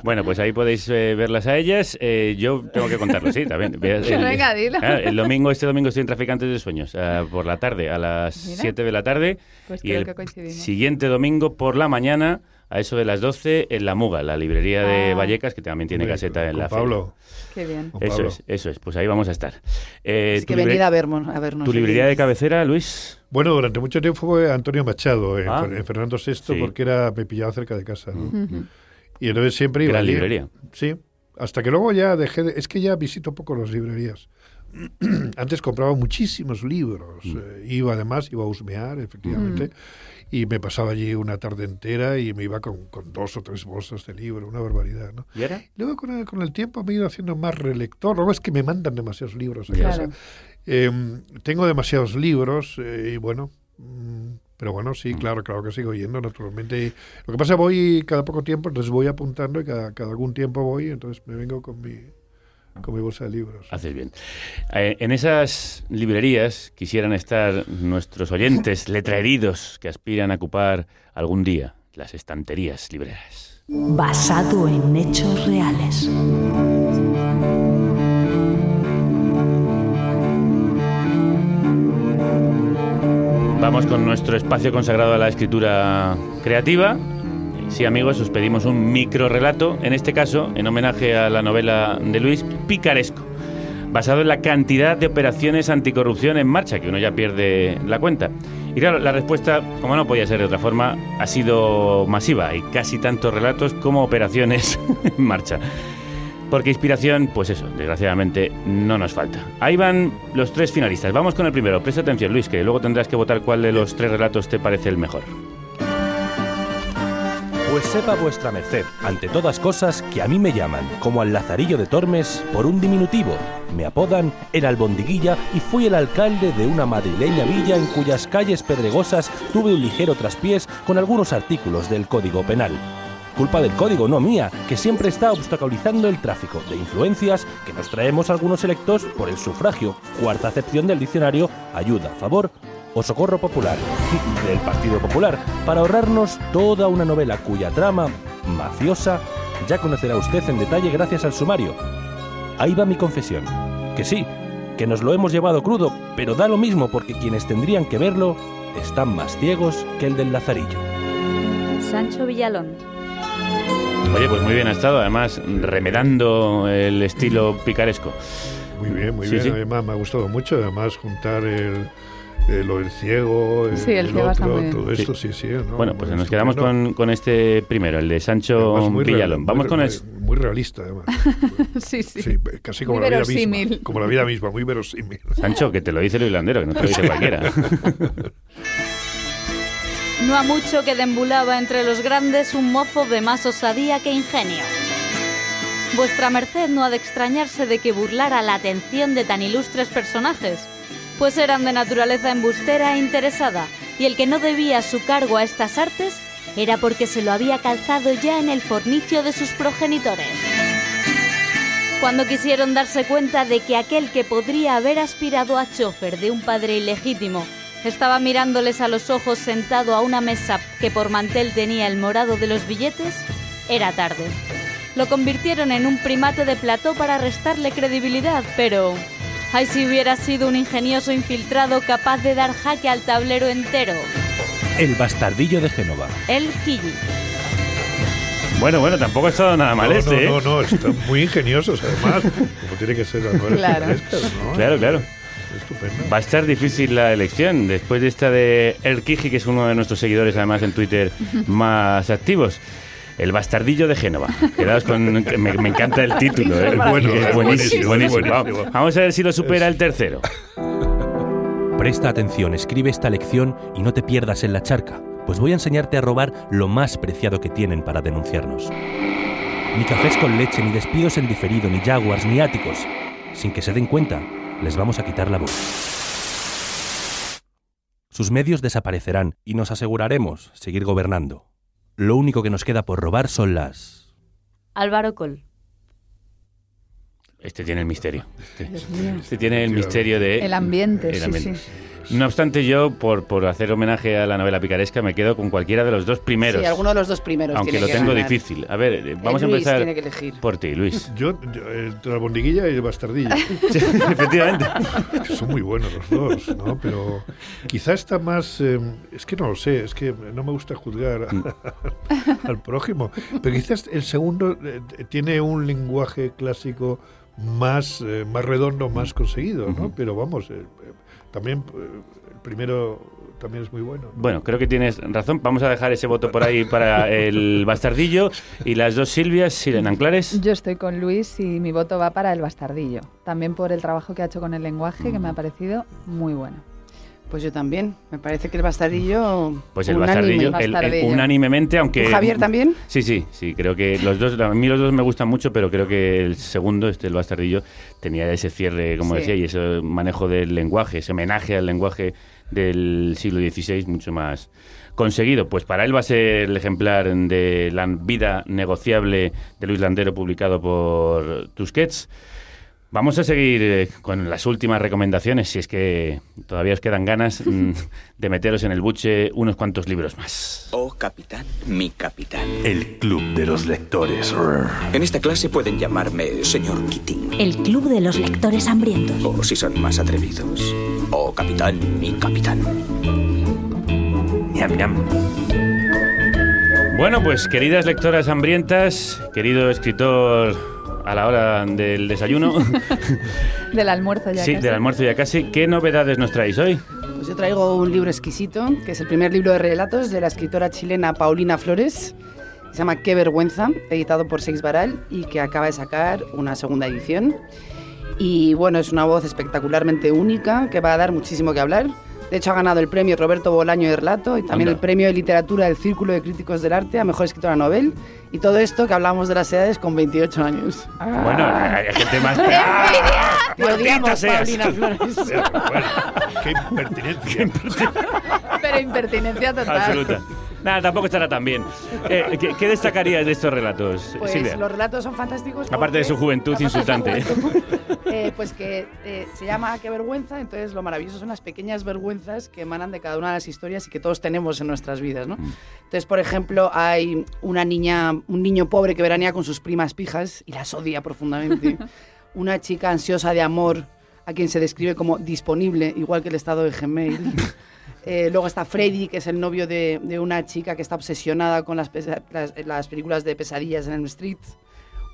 Bueno, pues ahí podéis eh, verlas a ellas. Eh, yo tengo que contarlo, sí, también. Ve- (laughs) Venga, dilo. El domingo, este domingo estoy en Traficantes de Sueños, ah, por la tarde, a las Mira. 7 de la tarde. Pues y creo el que coincidimos. siguiente domingo por la mañana, a eso de las 12, en La Muga, la librería de Ah. Vallecas, que también tiene caseta en con la Pablo. Qué bien. Con. Eso Pablo. es, eso es. Pues ahí vamos a estar. Eh, que libre- venid a vernos. A vernos ¿Tu librería de cabecera, Luis? Bueno, durante mucho tiempo fue Antonio Machado en, Ah. en Fernando VI, Sí. porque era me pillaba cerca de casa. ¿no? Y entonces siempre iba Gran librería. Sí, hasta que luego ya dejé de... Es que ya visito poco las librerías. (clears throat) Antes compraba muchísimos libros. Mm. eh, iba además, iba a husmear, efectivamente. Y me pasaba allí una tarde entera y me iba con, con dos o tres bolsas de libro, una barbaridad, ¿no? ¿Y ahora? Luego con el, con el tiempo me he ido haciendo más relector. Luego es que me mandan demasiados libros a Claro. casa. Eh, tengo demasiados libros eh, y bueno, mm, pero bueno, sí, claro, claro que sigo yendo naturalmente. Lo que pasa, voy cada poco tiempo, entonces voy apuntando y cada, cada algún tiempo voy, entonces me vengo con mi, con mi bolsa de libros. Haces bien. Eh, en esas librerías quisieran estar nuestros oyentes (laughs) letraheridos que aspiran a ocupar algún día las estanterías libreras. Basado en hechos reales. Vamos con nuestro espacio consagrado a la escritura creativa. Sí, amigos, os pedimos un micro relato, en este caso en homenaje a la novela de Luis Picaresco, basado en la cantidad de operaciones anticorrupción en marcha, que uno ya pierde la cuenta. Y claro, la respuesta, como no podía ser de otra forma, ha sido masiva. Hay casi tantos relatos como operaciones (laughs) en marcha. Porque inspiración, pues eso, desgraciadamente no nos falta. Ahí van los tres finalistas. Vamos con el primero. Presta atención, Luis, que luego tendrás que votar cuál de los tres relatos te parece el mejor. Pues sepa vuestra merced, ante todas cosas, que a mí me llaman, como al Lazarillo de Tormes, por un diminutivo. Me apodan el Albondiguilla y fui el alcalde de una madrileña villa en cuyas calles pedregosas tuve un ligero traspiés con algunos artículos del Código Penal. Culpa del código, no mía, que siempre está obstaculizando el tráfico de influencias que nos traemos algunos electos por el sufragio. Cuarta acepción del diccionario, ayuda, favor o socorro popular (laughs) del Partido Popular para ahorrarnos toda una novela cuya trama mafiosa ya conocerá usted en detalle gracias al sumario. Ahí va mi confesión. Que sí, que nos lo hemos llevado crudo, pero da lo mismo porque quienes tendrían que verlo están más ciegos que el del Lazarillo. Sancho Villalón. Oye, pues muy bien ha estado, además remedando el estilo picaresco. Muy bien, muy Sí, bien. sí. Además, me ha gustado mucho. Además, juntar el, eh, lo del ciego, el, Sí, el ciego está otro, muy bien. todo esto, sí, sí. ¿no? Bueno, pues nos quedamos con, con este primero, el de Sancho Además, real- Villalón. Vamos muy- con el... muy- realista, además. (laughs) sí, sí. Sí, casi como Muy la vida misma. verosímil. Como la vida misma, muy verosímil. Sancho, que te lo dice el hilandero, que no te lo dice cualquiera. (laughs) No ha mucho que deambulaba entre los grandes un mozo de más osadía que ingenio. Vuestra merced no ha de extrañarse de que burlara la atención de tan ilustres personajes, pues eran de naturaleza embustera e interesada, y el que no debía su cargo a estas artes era porque se lo había calzado ya en el fornicio de sus progenitores. Cuando quisieron darse cuenta de que aquel que podría haber aspirado a chofer de un padre ilegítimo estaba mirándoles a los ojos sentado a una mesa que por mantel tenía el morado de los billetes, era tarde. Lo convirtieron en un primate de plató para restarle credibilidad, pero... ¡Ay si hubiera sido un ingenioso infiltrado capaz de dar jaque al tablero entero! El bastardillo de Génova. El Quilli. Bueno, bueno, tampoco ha estado nada mal no, este, no, ¿eh? no, no, están muy ingeniosos, además. (laughs) Como tiene que ser las Claro. Claro, claro. Estupendo. Va a estar difícil la elección después de esta de El Kiji, que es uno de nuestros seguidores además en Twitter (laughs) más activos. El bastardillo de Génova. Quedaos con. Me, me encanta el título, ¿eh? Es bueno, es es buenísimo, buenísimo, buenísimo. es buenísimo. Vamos, vamos a ver si lo supera el tercero. Presta atención, escribe esta lección y no te pierdas en la charca, pues voy a enseñarte a robar lo más preciado que tienen para denunciarnos. Ni cafés con leche, ni despidos en diferido, ni jaguars, ni áticos. Sin que se den cuenta, les vamos a quitar la voz. Sus medios desaparecerán y nos aseguraremos seguir gobernando. Lo único que nos queda por robar son las... Álvaro Col. Este tiene el misterio. Este, este tiene el misterio de. El ambiente, el sí, ambiente. sí. No obstante, yo, por, por hacer homenaje a la novela picaresca, me quedo con cualquiera de los dos primeros. Sí, alguno de los dos primeros Aunque tiene lo que tengo ganar. difícil. A ver, eh, vamos a empezar tiene que elegir. por ti, Luis. (laughs) Yo, yo, entre la bondiguilla y el bastardillo. (laughs) efectivamente. Son muy buenos los dos, ¿no? Pero quizá está más... eh, es que no lo sé, es que no me gusta juzgar a- (laughs) al prójimo. Pero quizás el segundo eh, tiene un lenguaje clásico más, eh, más redondo, más conseguido, ¿no? Pero vamos, eh, eh, también eh, el primero también es muy bueno. Bueno, creo que tienes razón. Vamos a dejar ese voto por ahí para el (laughs) bastardillo. Y las dos Silvias, Siren Anclares. Yo estoy con Luis y mi voto va para el bastardillo. También por el trabajo que ha hecho con el lenguaje, que me ha parecido muy bueno. Pues yo también. Me parece que el bastardillo. Pues el unánime. bastardillo, el- el- unánimemente, aunque... ¿Tú, Javier, también? Sí, sí, sí, creo que los dos, a mí los dos me gustan mucho, pero creo que el segundo, este, el bastardillo, tenía ese cierre, como Sí. decía, y ese manejo del lenguaje, ese homenaje al lenguaje del siglo XVI mucho más conseguido. Pues para él va a ser el ejemplar de La vida negociable de Luis Landero, publicado por Tusquets. Vamos a seguir eh, con las últimas recomendaciones, si es que todavía os quedan ganas (laughs) mm, de meteros en el buche unos cuantos libros más. Oh, capitán, mi capitán. El Club de los Lectores. En esta clase pueden llamarme señor Keating. El Club de los Lectores Hambrientos. O si son más atrevidos. Oh, capitán, mi capitán. Ñam, ñam. Bueno, pues queridas lectoras hambrientas, querido escritor a la hora del desayuno, (laughs) Del almuerzo ya sí, casi. del almuerzo ya casi, ¿qué novedades nos traéis hoy? Pues yo traigo un libro exquisito, que es el primer libro de relatos de la escritora chilena Paulina Flores. Se llama Qué vergüenza, editado por Seix Baral y que acaba de sacar una segunda edición. Y bueno, es una voz espectacularmente única que va a dar muchísimo que hablar. De hecho, ha ganado el premio Roberto Bolaño de Relato y también Anda. el premio de literatura del Círculo de Críticos del Arte a Mejor Escritora Novel. Y todo esto que hablamos de las edades con 28 años. Bueno, hay gente más... (laughs) Te odiamos. Paulina Flores. (laughs) Qué impertinencia. Pero impertinencia total. Absoluta. Nada, tampoco estará tan bien. Eh, ¿qué, qué destacarías de estos relatos, Pues Silvia? los relatos son fantásticos. Aparte de su juventud su insultante. juventud, eh, pues que eh, se llama Qué vergüenza, entonces lo maravilloso son las pequeñas vergüenzas que emanan de cada una de las historias y que todos tenemos en nuestras vidas, ¿no? Mm. Entonces, por ejemplo, hay una niña, un niño pobre que veranea con sus primas pijas y las odia profundamente. (laughs) una chica ansiosa de amor a quien se describe como disponible, igual que el estado de Gmail. (laughs) Eh, luego está Freddy, que es el novio de, de una chica que está obsesionada con las, pesa- las, las películas de pesadillas en el Street.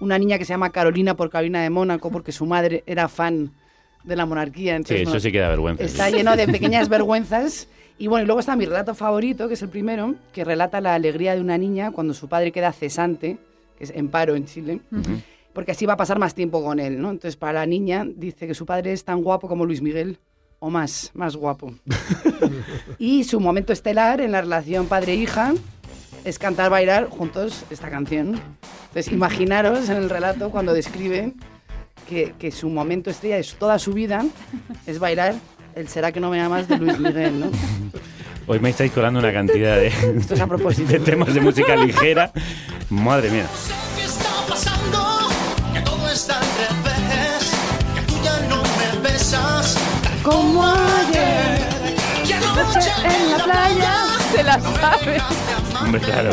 Una niña que se llama Carolina por Carolina de Mónaco, porque su madre era fan de la monarquía. Sí, eso bueno, sí que da vergüenza. Está lleno de (laughs) pequeñas vergüenzas. Y bueno, y luego está mi relato favorito, que es el primero, que relata la alegría de una niña cuando su padre queda cesante, que es en paro en Chile, porque así va a pasar más tiempo con él, ¿no? Entonces, para la niña, dice que su padre es tan guapo como Luis Miguel, o más, más guapo. y su momento estelar en la relación padre-hija es cantar, bailar juntos esta canción. Entonces, imaginaros en el relato cuando describe que, que su momento estrella de toda su vida es bailar el Será que no me amas de Luis Miguel, ¿no? Hoy me estáis colando una cantidad de, Esto es a propósito. de temas de música ligera. Madre mía. Como ayer. Que anoche En la playa se la sabe. Hombre, claro.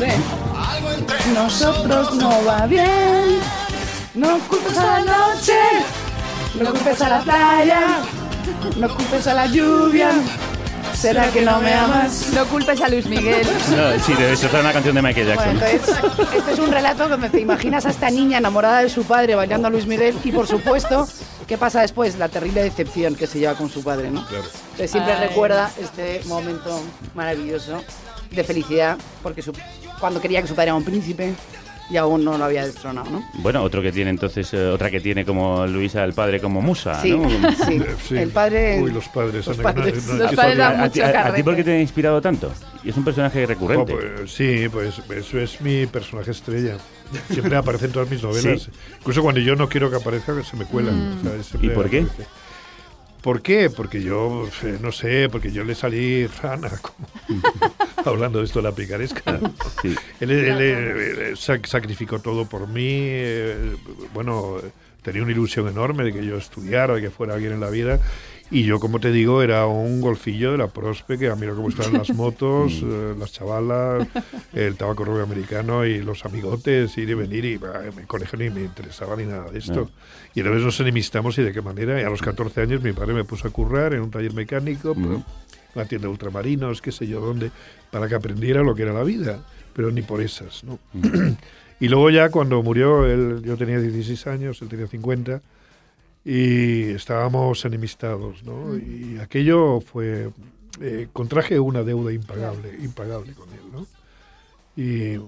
Nosotros no va bien. No culpes a la noche. No culpes a la playa. No culpes a la lluvia. ¿Será que no me amas? No culpes a Luis Miguel. (laughs) No, sí, debe ser una canción de Michael Bueno, Jackson. entonces, este es un relato donde te imaginas a esta niña enamorada de su padre bailando a Luis Miguel y, por supuesto, ¿qué pasa después? La terrible decepción que se lleva con su padre, ¿no? Entonces siempre Ay. recuerda este momento maravilloso de felicidad porque su- cuando quería que su padre era un príncipe y aún no lo había destronado, ¿no? Bueno, otro que tiene entonces, eh, otra que tiene como Luisa el padre como musa, Sí, ¿no? sí. Sí. El padre... Uy, los padres. Los no- no- padres ¿A, ti- mucho a- a ti carrete. por qué te ha inspirado tanto? Y es un personaje recurrente. Oh, pues, sí, pues eso es mi personaje estrella. Siempre aparece en todas mis novelas. Sí. Incluso cuando yo no quiero que aparezca, se me cuela. Mm. O sea, siempre ¿Y por qué? aparece. ¿Por qué? Porque yo, eh, no sé, porque yo le salí rana, (laughs) como- hablando de esto de la picaresca. Sí. Él, él, eh, sac- sacrificó todo por mí. eh, bueno, tenía una ilusión enorme de que yo estudiara, de que fuera alguien en la vida. Y yo, como te digo, era un golfillo de la prospe que a lo que me gustaban las (laughs) motos, eh, las chavalas, el tabaco rubio americano y los amigotes, ir y venir. Y bah, en el colegio ni me interesaba ni nada de esto. Y entonces nos enemistamos y de qué manera. Y a los 14 años mi padre me puso a currar en un taller mecánico, pues, una tienda de ultramarinos, qué sé yo dónde, para que aprendiera lo que era la vida. Pero ni por esas, ¿no? (clears throat) y luego ya cuando murió, él, yo tenía 16 años, él tenía 50, y estábamos enemistados, ¿no? Y aquello fue... eh, contraje una deuda impagable, impagable con él, ¿no? Y,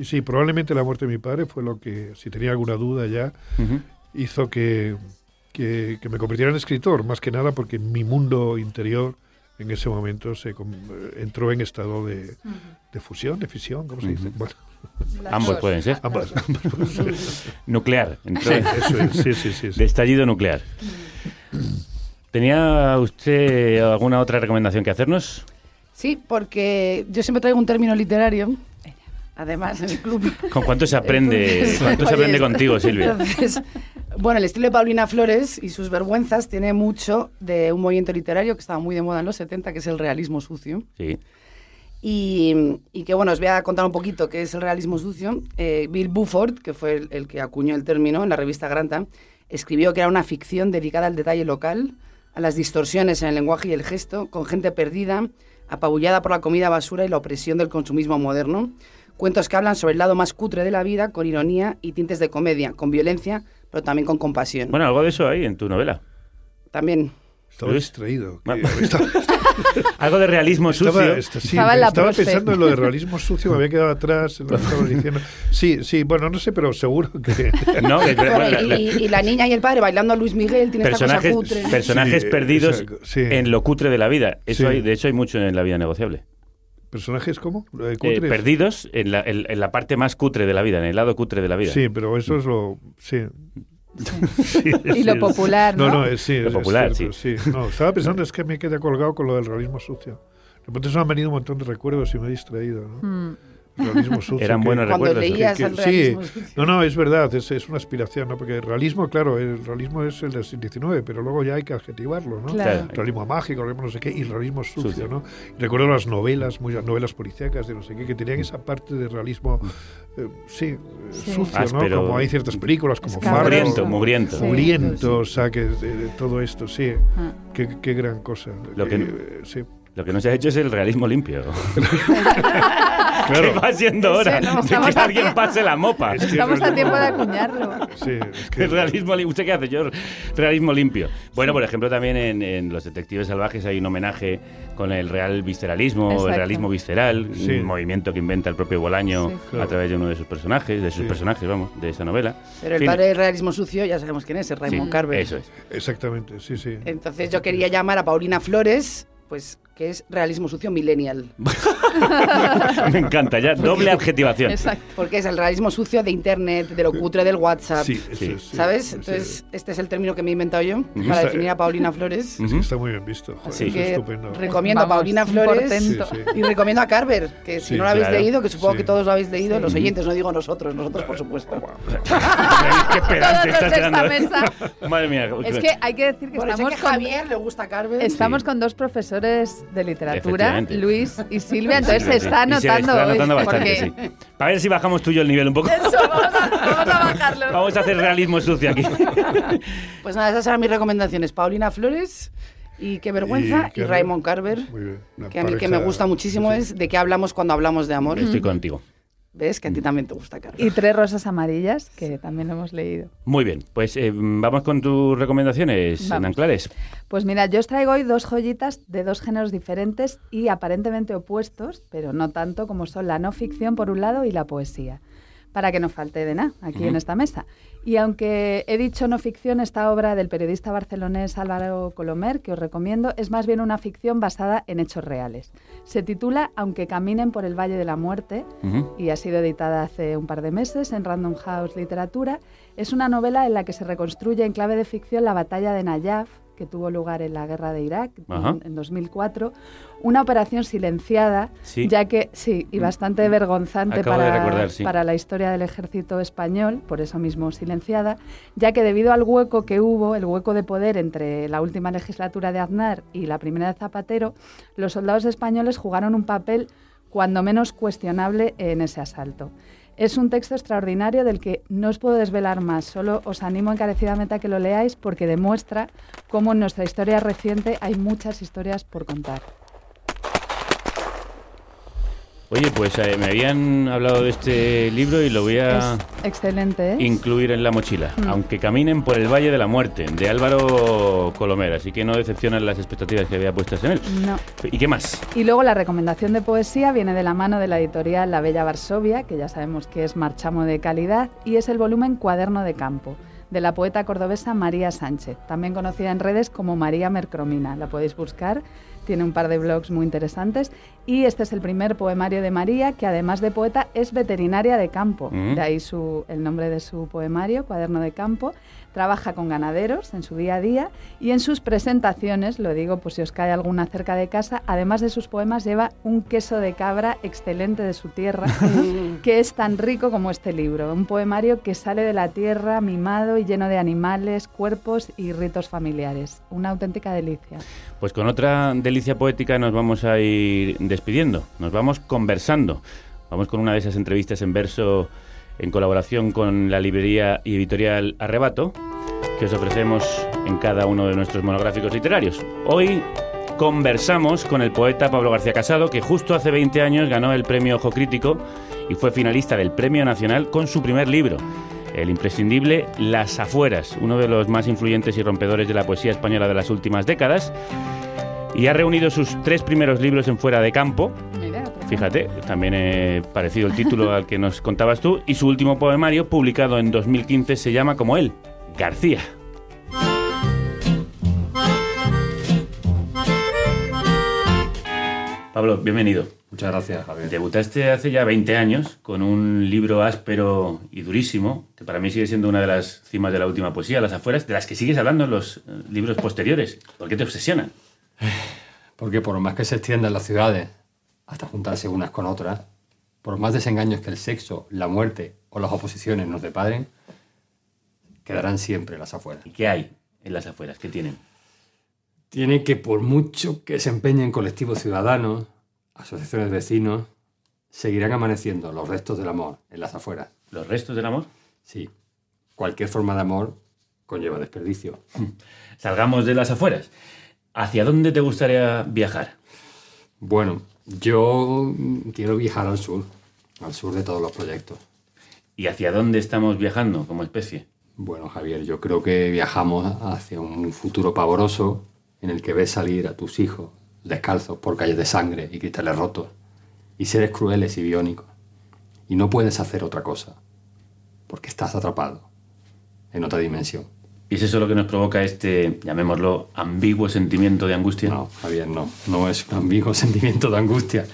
y sí, probablemente la muerte de mi padre fue lo que, si tenía alguna duda ya, hizo que, que, que me convirtiera en escritor, más que nada porque mi mundo interior en ese momento se com- entró en estado de, de fusión, de fisión, ¿cómo se dice? Ujú. Bueno, Ambos pueden ser. ambas, ambas (laughs) pueden ser. Nuclear. entró Sí, eso es, sí, sí, sí, sí. De estallido nuclear. ¿Tenía usted alguna otra recomendación que hacernos? Sí, porque yo siempre traigo un término literario, además en el club. ¿Con cuánto se aprende, (laughs) Entonces, cuánto se aprende contigo, Silvia? entonces, bueno, el estilo de Paulina Flores y sus vergüenzas tiene mucho de un movimiento literario que estaba muy de moda en los 70, que es el realismo sucio. Sí. Y, y que bueno, os voy a contar un poquito qué es el realismo sucio. Eh, Bill Buford, que fue el, el que acuñó el término en la revista Granta, escribió que era una ficción dedicada al detalle local, a las distorsiones en el lenguaje y el gesto, con gente perdida, apabullada por la comida basura y la opresión del consumismo moderno. Cuentos que hablan sobre el lado más cutre de la vida, con ironía y tintes de comedia, con violencia, pero también con compasión. Bueno, algo de eso hay en tu novela. También. Estaba Luis. distraído. Estaba- (laughs) algo de realismo Estaba, sucio. esta- sí, Estaba pensando en lo de realismo (laughs) sucio, me había quedado atrás en lo que estaba diciendo. Sí, sí, bueno, no sé, pero seguro que... (laughs) No, que- Bueno, bueno, la- la- y, y la niña y el padre bailando a Luis Miguel tiene esta personajes cosa cutre. personajes Sí, perdidos exacto, sí. en lo cutre de la vida. Eso Sí. hay, de hecho, hay mucho en la vida negociable. ¿Personajes de Eh, cutres? perdidos en la, en- en la parte más cutre de la vida, en el lado cutre de la vida. Sí, pero eso es lo... Sí. Sí, (laughs) Y lo popular, ¿no? No, no, es, sí, Lo es popular, cierto, sí. No, estaba (laughs) pensando, es que me quedé colgado con lo del realismo sucio. De repente se me han venido un montón de recuerdos y me he distraído, ¿no? Mm. Realismo sucio. Eran que- buenos Cuando recuerdos. leías que- el sí, sucio. no, no, es verdad, es, es una aspiración, ¿no? Porque el realismo, claro, el realismo es el del siglo XIX, pero luego ya hay que adjetivarlo, ¿no? Claro. Realismo mágico, realismo no sé qué, y realismo sucio, Sucio. ¿no? Y recuerdo las novelas, muchas novelas policíacas de no sé qué, que tenían esa parte de realismo, eh, sí, eh, Sí. sucio, Áspero. ¿no? Como hay ciertas películas, como. Fargo, Mugriento, mugriento. Sí. Mugriento, o sea, que de, de todo esto, sí. Ah. Qué, qué gran cosa. Lo que- Eh, sí. Lo que no se ha hecho es el realismo limpio. (laughs) Claro. Que va siendo hora Ese no, de que a alguien pase la mopa. Es que Estamos a tiempo de acuñarlo. Sí, es (laughs) que El realismo limpio. ¿Usted qué hace? Yo, realismo limpio. Bueno, por ejemplo, también en, en Los Detectives Salvajes hay un homenaje con el real visceralismo, Exacto. el realismo visceral, Sí. un movimiento que inventa el propio Bolaño Sí. Claro. a través de uno de sus personajes, de sus Sí. personajes, vamos, de esa novela. Pero el Fin. padre del realismo sucio ya sabemos quién es, es Raymond Sí, Carver. Eso es. Exactamente, sí, sí. Entonces yo quería llamar a Paulina Flores, pues que es realismo sucio millennial. (laughs) Me encanta, ya doble adjetivación. Exacto. Porque es el realismo sucio de internet, de lo cutre del WhatsApp. Sí, eso Sí. es, sí. ¿Sabes? Sí, Entonces, este es el término que me he inventado yo para Está- definir a Paulina Flores. Está muy bien visto. joder, Sí. eso es Que estupendo. recomiendo a Paulina Flores portento. Sí, sí. y recomiendo a Carver, que si Sí, no lo habéis claro. leído, que supongo Sí. que todos lo habéis leído, los oyentes, no digo nosotros, nosotros por supuesto. (laughs) Qué pedante estás esta ¿eh? mesa. Madre mía. Es que hay que decir que Por eso estamos que con, Javier le gusta a Carver. estamos Sí. con dos profesores de literatura. Luis y Silvia, entonces sí, se está Y se hoy, bastante, porque- sí. Para ver si bajamos tú y yo el nivel un poco. Eso, vamos a, vamos a bajarlo. Vamos a hacer realismo sucio aquí. Pues nada, esas eran mis recomendaciones. Paulina Flores y Qué vergüenza y, Carver. Raymond Carver. Muy bien. Una Que a mí el que me gusta muchísimo sí. es de qué hablamos cuando hablamos de amor. Estoy contigo. ¿Ves? Que a ti también te gusta. Y tres rosas amarillas, que también hemos leído. Muy bien, pues eh, vamos con tus recomendaciones. Nanclares. Pues mira, yo os traigo hoy dos joyitas de dos géneros diferentes y aparentemente opuestos, pero no tanto como son la no ficción por un lado y la poesía, para que no falte de nada aquí en esta mesa. Y aunque he dicho no ficción, esta obra del periodista barcelonés Álvaro Colomer, que os recomiendo, es más bien una ficción basada en hechos reales. Se titula Aunque caminen por el Valle de la Muerte y ha sido editada hace un par de meses en Random House Literatura. Es una novela en la que se reconstruye en clave de ficción la batalla de Nayaf, que tuvo lugar en la guerra de Irak en, en 2004. Una operación silenciada, Sí. ya que sí, y bastante vergonzante para, recordar, sí. para la historia del ejército español, por eso mismo silenciada, ya que debido al hueco que hubo, el hueco de poder entre la última legislatura de Aznar y la primera de Zapatero, los soldados españoles jugaron un papel cuando menos cuestionable en ese asalto. Es un texto extraordinario del que no os puedo desvelar más, solo os animo encarecidamente a que lo leáis porque demuestra cómo en nuestra historia reciente hay muchas historias por contar. Oye, pues eh, me habían hablado de este libro y lo voy a Es excelente, ¿eh? incluir en la mochila. Mm. Aunque caminen por el Valle de la Muerte, de Álvaro Colomer. Así que no decepcionan las expectativas que había puestas en él. No. ¿Y qué más? Y luego la recomendación de poesía viene de la mano de la editorial La Bella Varsovia, que ya sabemos que es marchamo de calidad, y es el volumen Cuaderno de Campo, de la poeta cordobesa María Sánchez, también conocida en redes como María Mercromina. La podéis buscar, tiene un par de blogs muy interesantes. Y este es el primer poemario de María, que además de poeta es veterinaria de campo. Mm. De ahí su, el nombre de su poemario, Cuaderno de Campo. Trabaja con ganaderos en su día a día y en sus presentaciones, lo digo pues si os cae alguna cerca de casa, además de sus poemas lleva un queso de cabra excelente de su tierra, (laughs) que es tan rico como este libro. Un poemario que sale de la tierra mimado y lleno de animales, cuerpos y ritos familiares. Una auténtica delicia. Pues con otra delicia poética nos vamos a ir despidiendo. Nos vamos conversando. Vamos con una de esas entrevistas en verso en colaboración con la librería y editorial Arrebato que os ofrecemos en cada uno de nuestros monográficos literarios. Hoy conversamos con el poeta Pablo García Casado, que justo hace 20 años ganó el premio Ojo Crítico y fue finalista del Premio Nacional con su primer libro, el imprescindible Las Afueras, uno de los más influyentes y rompedores de la poesía española de las últimas décadas. Y ha reunido sus tres primeros libros en Fuera de Campo. Fíjate, también eh, parecido el título al que nos contabas tú. Y su último poemario, publicado en 2015, se llama como él, García. Pablo, bienvenido. Muchas gracias, Javier. Debutaste hace ya 20 años con un libro áspero y durísimo, que para mí sigue siendo una de las cimas de la última poesía, Las afueras, de las que sigues hablando en los eh, libros posteriores. ¿Por qué te obsesiona? Porque por más que se extiendan las ciudades hasta juntarse unas con otras, por más desengaños que el sexo, la muerte o las oposiciones nos deparen, quedarán siempre las afueras. ¿Y qué hay en las afueras? ¿Qué tienen? Tiene que, por mucho que se empeñen colectivos ciudadanos, asociaciones de vecinos, seguirán amaneciendo los restos del amor en las afueras. ¿Los restos del amor? Sí. Cualquier forma de amor conlleva desperdicio. (laughs) Salgamos de las afueras. ¿Hacia dónde te gustaría viajar? Bueno, yo quiero viajar al sur, al sur de todos los proyectos. ¿Y hacia dónde estamos viajando como especie? Bueno, Javier, yo creo que viajamos hacia un futuro pavoroso en el que ves salir a tus hijos descalzos por calles de sangre y cristales rotos, y seres crueles y biónicos. Y no puedes hacer otra cosa, porque estás atrapado en otra dimensión. ¿Y es eso lo que nos provoca este, llamémoslo, ambiguo sentimiento de angustia? No, Javier, no. No es un ambiguo (laughs) sentimiento de angustia.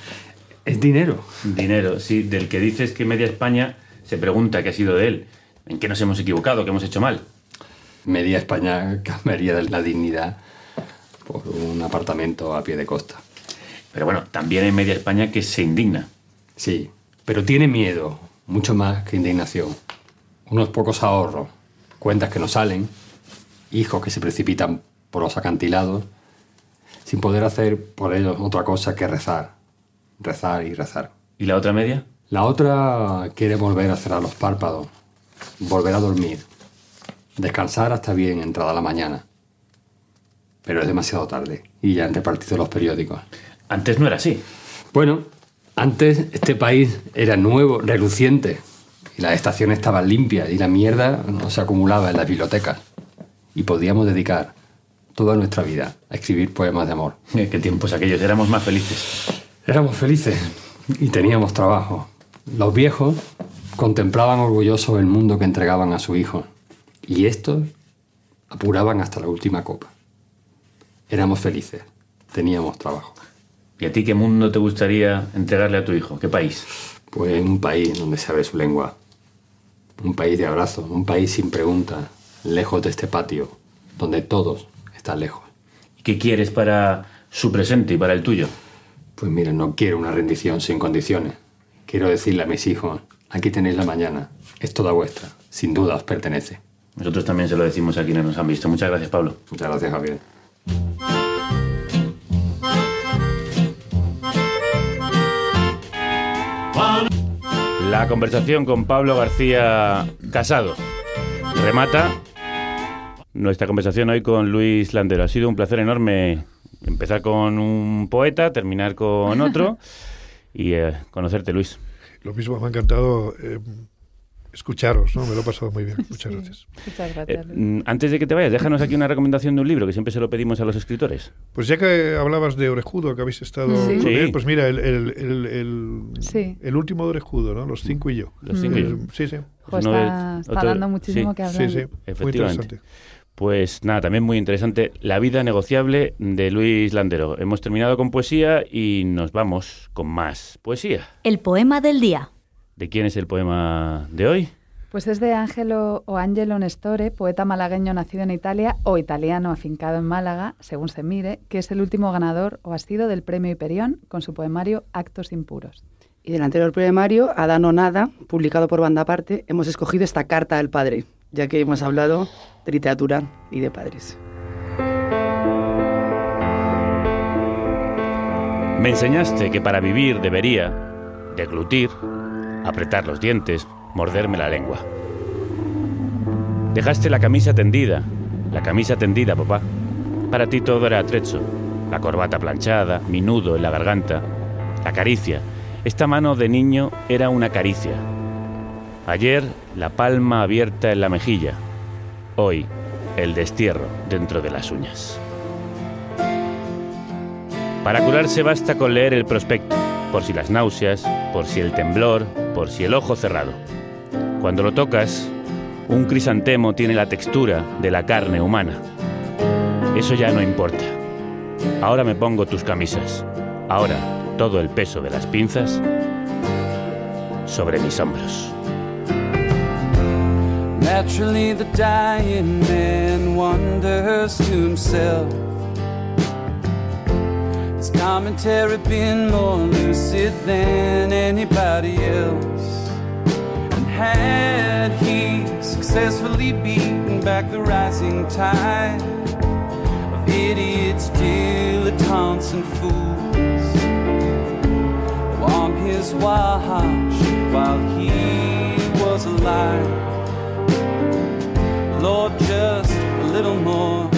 Es dinero. Dinero, sí, del que dices que media España se pregunta qué ha sido de él. ¿En qué nos hemos equivocado? ¿Qué hemos hecho mal? Media España (laughs) cambiaría la dignidad por un apartamento a pie de costa. Pero bueno, también hay media España que se indigna. Sí, pero tiene miedo, mucho más que indignación. Unos pocos ahorros, cuentas que no salen, hijos que se precipitan por los acantilados, sin poder hacer por ellos otra cosa que rezar, rezar y rezar. ¿Y la otra media? La otra quiere volver a cerrar los párpados, volver a dormir, descansar hasta bien entrada la mañana. Pero es demasiado tarde y ya han repartido los periódicos. Antes no era así. Bueno, antes este país era nuevo, reluciente, y las estaciones estaban limpias y la mierda no se acumulaba en las bibliotecas. Y podíamos dedicar toda nuestra vida a escribir poemas de amor. (laughs) ¿Qué tiempos aquellos? Éramos más felices. Éramos felices y teníamos trabajo. Los viejos contemplaban orgullosos el mundo que entregaban a su hijo y estos apuraban hasta la última copa. Éramos felices, teníamos trabajo. ¿Y a ti qué mundo te gustaría entregarle a tu hijo? ¿Qué país? Pues un país donde se abre su lengua. Un país de abrazos, un país sin preguntas, lejos de este patio, donde todos están lejos. ¿Y qué quieres para su presente y para el tuyo? Pues mira, no quiero una rendición sin condiciones. Quiero decirle a mis hijos, aquí tenéis la mañana, es toda vuestra, sin duda os pertenece. Nosotros también se lo decimos a quienes nos han visto. Muchas gracias, Pablo. Muchas gracias, Javier. La conversación con Pablo García Casado remata nuestra conversación hoy con Luis Landero. Ha sido un placer enorme empezar con un poeta, terminar con (laughs) otro y eh, conocerte, Luis. Lo mismo, me ha encantado eh, escucharos, ¿no? Me lo he pasado muy bien. Muchas gracias. Muchas gracias. Eh, mm, antes de que te vayas, déjanos aquí una recomendación de un libro que siempre se lo pedimos a los escritores. Pues ya que hablabas de Orejudo, que habéis estado Sí. con él, Sí. pues mira, el, el, el, el, Sí. el último de Orejudo, ¿no? Los cinco y yo. Los cinco y yo. Sí, sí. Jo, Uno está, está dando muchísimo sí. que hablar. Sí, sí. Muy interesante. Pues nada, también muy interesante. La vida negociable de Luis Landero. Hemos terminado con poesía y nos vamos con más poesía. El poema del día. ¿De quién es el poema de hoy? Pues es de Angelo o Angelo Nestore, poeta malagueño nacido en Italia o italiano afincado en Málaga, según se mire, que es el último ganador o ha sido del premio Hiperión con su poemario Actos impuros. Y del anterior poemario, Adán o Nada, publicado por Banda Aparte, hemos escogido esta carta al padre, ya que hemos hablado de literatura y de padres. Me enseñaste que para vivir debería deglutir, apretar los dientes, morderme la lengua. Dejaste la camisa tendida, la camisa tendida, papá. Para ti todo era atrecho. La corbata planchada, mi nudo en la garganta, la caricia. Esta mano de niño era una caricia. Ayer la palma abierta en la mejilla. Hoy el destierro dentro de las uñas. Para curarse basta con leer el prospecto, por si las náuseas, por si el temblor, por si el ojo cerrado. Cuando lo tocas, un crisantemo tiene la textura de la carne humana. Eso ya no importa. Ahora me pongo tus camisas. Ahora todo el peso de las pinzas sobre mis hombros. Naturally, the dying man wonders to himself. Is commentary been more lucid than anybody else? And had he successfully beaten back the rising tide of idiots, dilettantes, and fools on his watch while he was alive? Lord, just a little more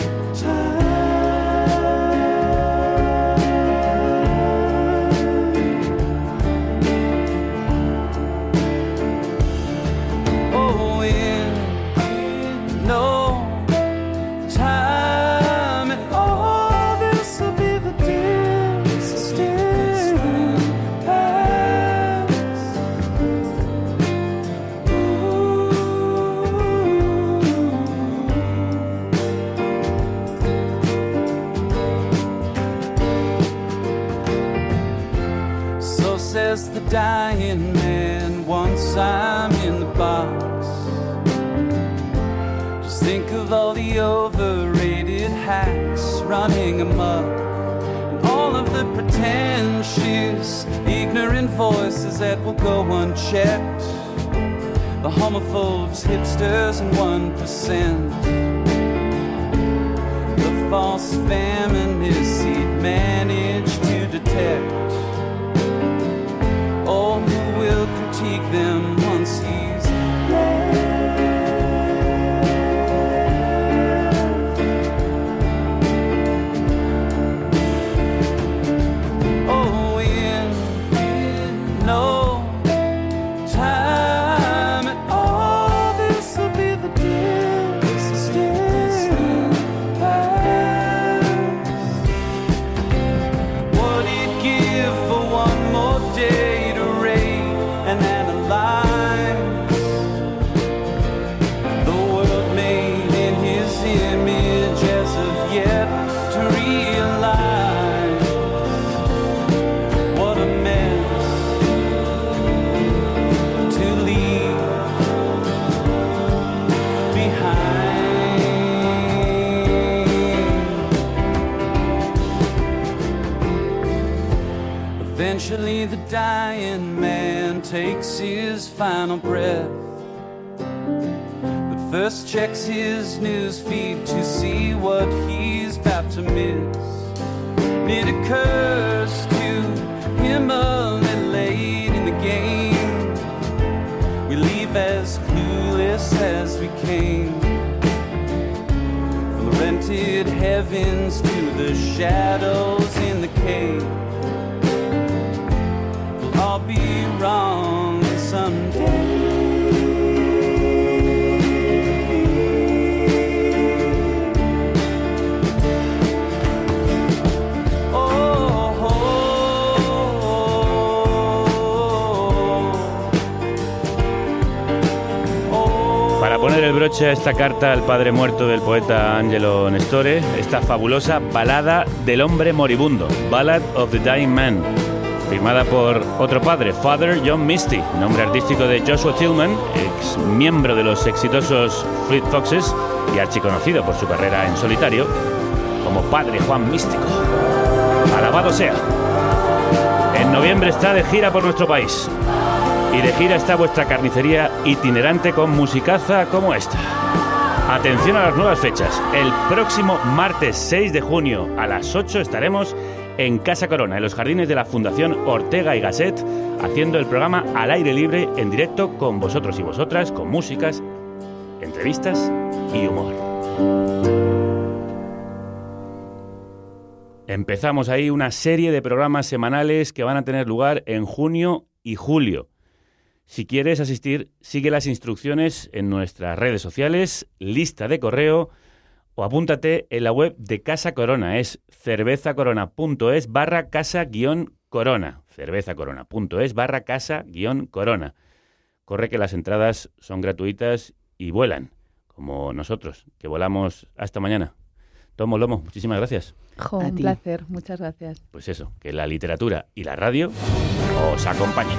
of the ignorant voices that will go unchecked. The homophobes, hipsters, and 1%. The false feminists he'd managed to detect. All who will critique them dying man takes his final breath. But first checks his news feed to see what he's about to miss. It occurs to him only late in the game. We leave as clueless as we came. From the rented heavens to the shadows in the cave. Wrong someday. Para poner el broche a esta carta al padre muerto del poeta Angelo Nestore, esta fabulosa balada del hombre moribundo, Ballad of the Dying Man, firmada por otro padre, Father John Misty, nombre artístico de Joshua Tillman, ex miembro de los exitosos Fleet Foxes y archiconocido por su carrera en solitario como Padre Juan Místico. Alabado sea. En noviembre está de gira por nuestro país. Y de gira está vuestra carnicería itinerante con musicaza como esta. Atención a las nuevas fechas. El próximo martes 6 de junio a las 8 estaremos en Casa Corona, en los jardines de la Fundación Ortega y Gasset, haciendo el programa al aire libre en directo con vosotros y vosotras, con músicas, entrevistas y humor. Empezamos ahí una serie de programas semanales que van a tener lugar en junio y julio. Si quieres asistir, sigue las instrucciones en nuestras redes sociales, lista de correo o apúntate en la web de Casa Corona. Es cervezacorona.es barra casa guion corona. cervezacorona.es barra casa guion corona. Corre que las entradas son gratuitas y vuelan, como nosotros, que volamos hasta mañana. Tomo Lomo, muchísimas gracias. Jo, un placer, muchas gracias. Pues eso, que la literatura y la radio os acompañen.